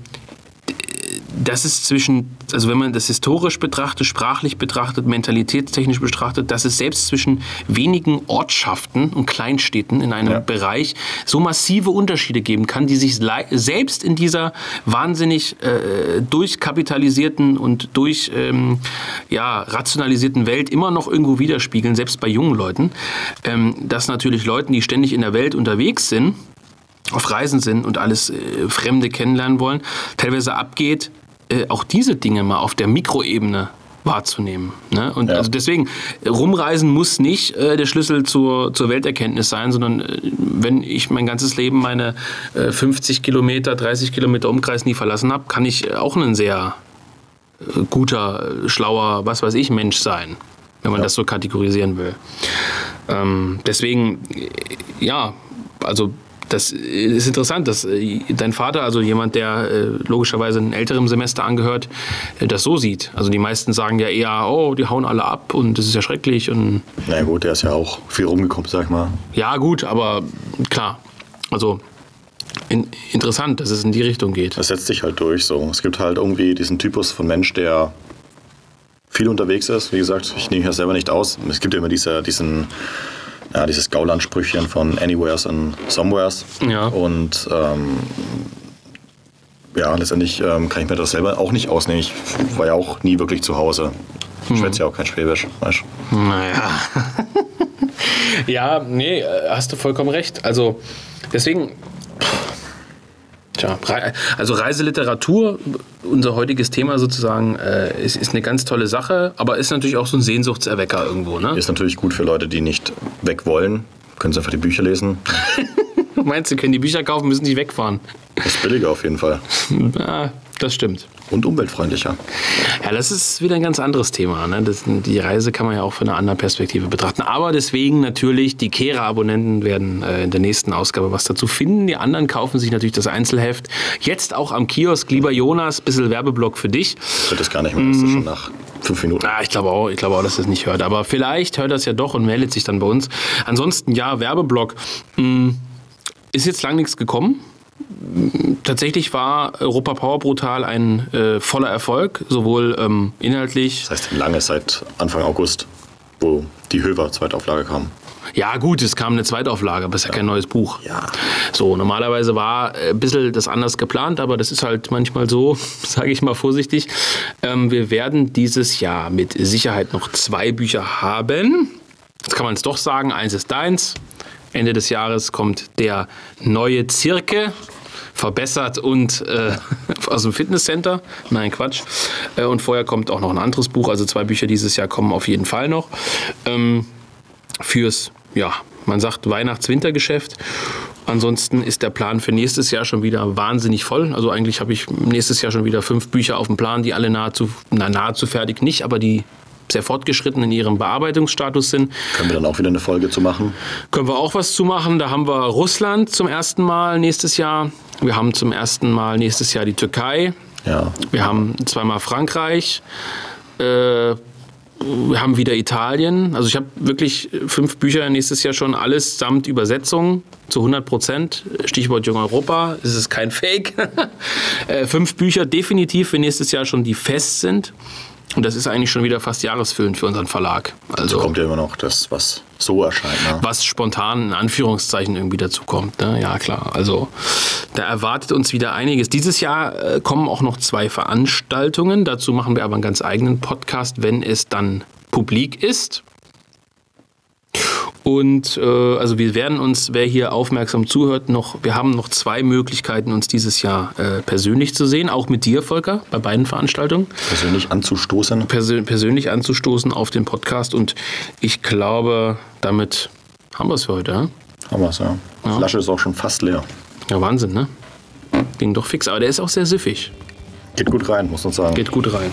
das ist zwischen, also wenn man das historisch betrachtet, sprachlich betrachtet, mentalitätstechnisch betrachtet, dass es selbst zwischen wenigen Ortschaften und Kleinstädten in einem Ja. Bereich so massive Unterschiede geben kann, die sich selbst in dieser wahnsinnig äh, durchkapitalisierten und durch ähm, ja, rationalisierten Welt immer noch irgendwo widerspiegeln, selbst bei jungen Leuten, ähm, dass natürlich Leuten, die ständig in der Welt unterwegs sind, auf Reisen sind und alles äh, Fremde kennenlernen wollen, teilweise abgeht, äh, auch diese Dinge mal auf der Mikroebene wahrzunehmen. Ne? Und Ja. also deswegen, rumreisen muss nicht äh, der Schlüssel zur, zur Welterkenntnis sein, sondern äh, wenn ich mein ganzes Leben meine äh, 50 Kilometer, 30 Kilometer Umkreis nie verlassen habe, kann ich auch ein sehr äh, guter, äh, schlauer, was weiß ich, Mensch sein, wenn man Ja. das so kategorisieren will. Ähm, deswegen, ja, also das ist interessant, dass äh, dein Vater, also jemand, der äh, logischerweise in älterem Semester angehört, äh, das so sieht. Also die meisten sagen ja eher, oh, die hauen alle ab und das ist ja schrecklich und Na gut, der ist ja auch viel rumgekommen, sag ich mal. ja gut, aber klar, also in, interessant, dass es in die Richtung geht. Das setzt sich halt durch so. Es gibt halt irgendwie diesen Typus von Mensch, der viel unterwegs ist. Wie gesagt, ich nehme ja selber nicht aus. Es gibt ja immer diese, diesen, ja, dieses Gauland-Sprüchchen von Anywheres and Somewheres. Ja. Und ähm, ja, letztendlich ähm, kann ich mir das selber auch nicht ausnehmen. Ich war ja auch nie wirklich zu Hause. Ich schwätze ja auch kein Schwäbisch. Weißt? du. Naja. ja, nee, äh, hast du vollkommen recht. Also deswegen. Tja, also Reiseliteratur, unser heutiges Thema sozusagen, äh, ist, ist eine ganz tolle Sache, aber ist natürlich auch so ein Sehnsuchtserwecker irgendwo, ne? Ist natürlich gut für Leute, die nicht weg wollen. Können sie einfach die Bücher lesen. Meinst du, können die Bücher kaufen, müssen nicht wegfahren? Ist billiger auf jeden Fall. das stimmt. Und umweltfreundlicher. Ja, das ist wieder ein ganz anderes Thema. Ne? Das, die Reise kann man ja auch von einer anderen Perspektive betrachten. Aber deswegen natürlich, die Kehrer-Abonnenten werden äh, in der nächsten Ausgabe was dazu finden. Die anderen kaufen sich natürlich das Einzelheft. Jetzt auch am Kiosk. Lieber Jonas, bisschen Werbeblock für dich. Ich hört das gar nicht mehr. Das ist schon nach fünf Minuten. Ah, ich glaube auch, ich glaube auch, dass es nicht hört. Aber vielleicht hört es ja doch und meldet sich dann bei uns. Ansonsten, ja, Werbeblock. Hm, Ist jetzt lang nichts gekommen. Tatsächlich war Europa Power Brutal ein äh, voller Erfolg, sowohl ähm, inhaltlich. Das heißt lange seit Anfang August, wo die Höver Zweitauflage kam. Ja, gut, es kam eine Zweitauflage, aber es ist ja kein neues Buch. Ja. So, normalerweise war äh, ein bisschen das anders geplant, aber das ist halt manchmal so, sage ich mal vorsichtig. Ähm, wir werden dieses Jahr mit Sicherheit noch zwei Bücher haben. Jetzt kann man es doch sagen, eins ist deins. Ende des Jahres kommt der neue Zirke, verbessert und äh, aus dem Fitnesscenter. Nein, Quatsch. Äh, und vorher kommt auch noch ein anderes Buch. Also zwei Bücher dieses Jahr kommen auf jeden Fall noch. Ähm, fürs, ja, man sagt Weihnachts-Wintergeschäft. Ansonsten ist der Plan für nächstes Jahr schon wieder wahnsinnig voll. Also eigentlich habe ich nächstes Jahr schon wieder fünf Bücher auf dem Plan, die alle nahezu, na, nahezu fertig nicht, aber die sehr fortgeschritten in ihrem Bearbeitungsstatus sind. Können wir dann auch wieder eine Folge zu machen? Können wir auch was zu machen. Da haben wir Russland zum ersten Mal nächstes Jahr. Wir haben zum ersten Mal nächstes Jahr die Türkei. Ja. Wir haben zweimal Frankreich. Äh, wir haben wieder Italien. Also ich habe wirklich fünf Bücher nächstes Jahr schon, alles samt Übersetzung zu 100 Prozent. Stichwort Jung Europa, es ist kein Fake. Äh, fünf Bücher definitiv für nächstes Jahr schon, die fest sind. Und das ist eigentlich schon wieder fast jahresfüllend für unseren Verlag. Also Kommt ja immer noch das, was so erscheint. Ne? was spontan in Anführungszeichen irgendwie dazu kommt. Ne? Ja, klar. Also da erwartet uns wieder einiges. Dieses Jahr äh, kommen auch noch zwei Veranstaltungen. Dazu machen wir aber einen ganz eigenen Podcast, wenn es dann publik ist. Und äh, also wir werden uns, wer hier aufmerksam zuhört, noch, wir haben noch zwei Möglichkeiten, uns dieses Jahr äh, persönlich zu sehen, auch mit dir, Volker, bei beiden Veranstaltungen Persönlich anzustoßen. persö persönlich anzustoßen auf den Podcast. Und ich glaube, damit haben wir es für heute. Ja? Haben wir es, ja. Die Flasche ist auch schon fast leer. ja, Wahnsinn, ne? ging doch fix. Aber der ist auch sehr süffig. Geht gut rein, muss man sagen. Geht gut rein.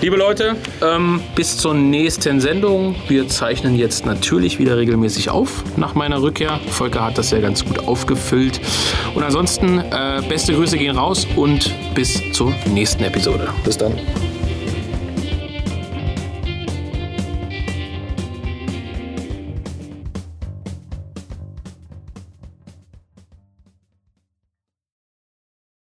Liebe Leute, ähm, bis zur nächsten Sendung. Wir zeichnen jetzt natürlich wieder regelmäßig auf nach meiner Rückkehr. Volker hat das ja ganz gut aufgefüllt. Und ansonsten, äh, beste Grüße gehen raus und bis zur nächsten Episode. Bis dann.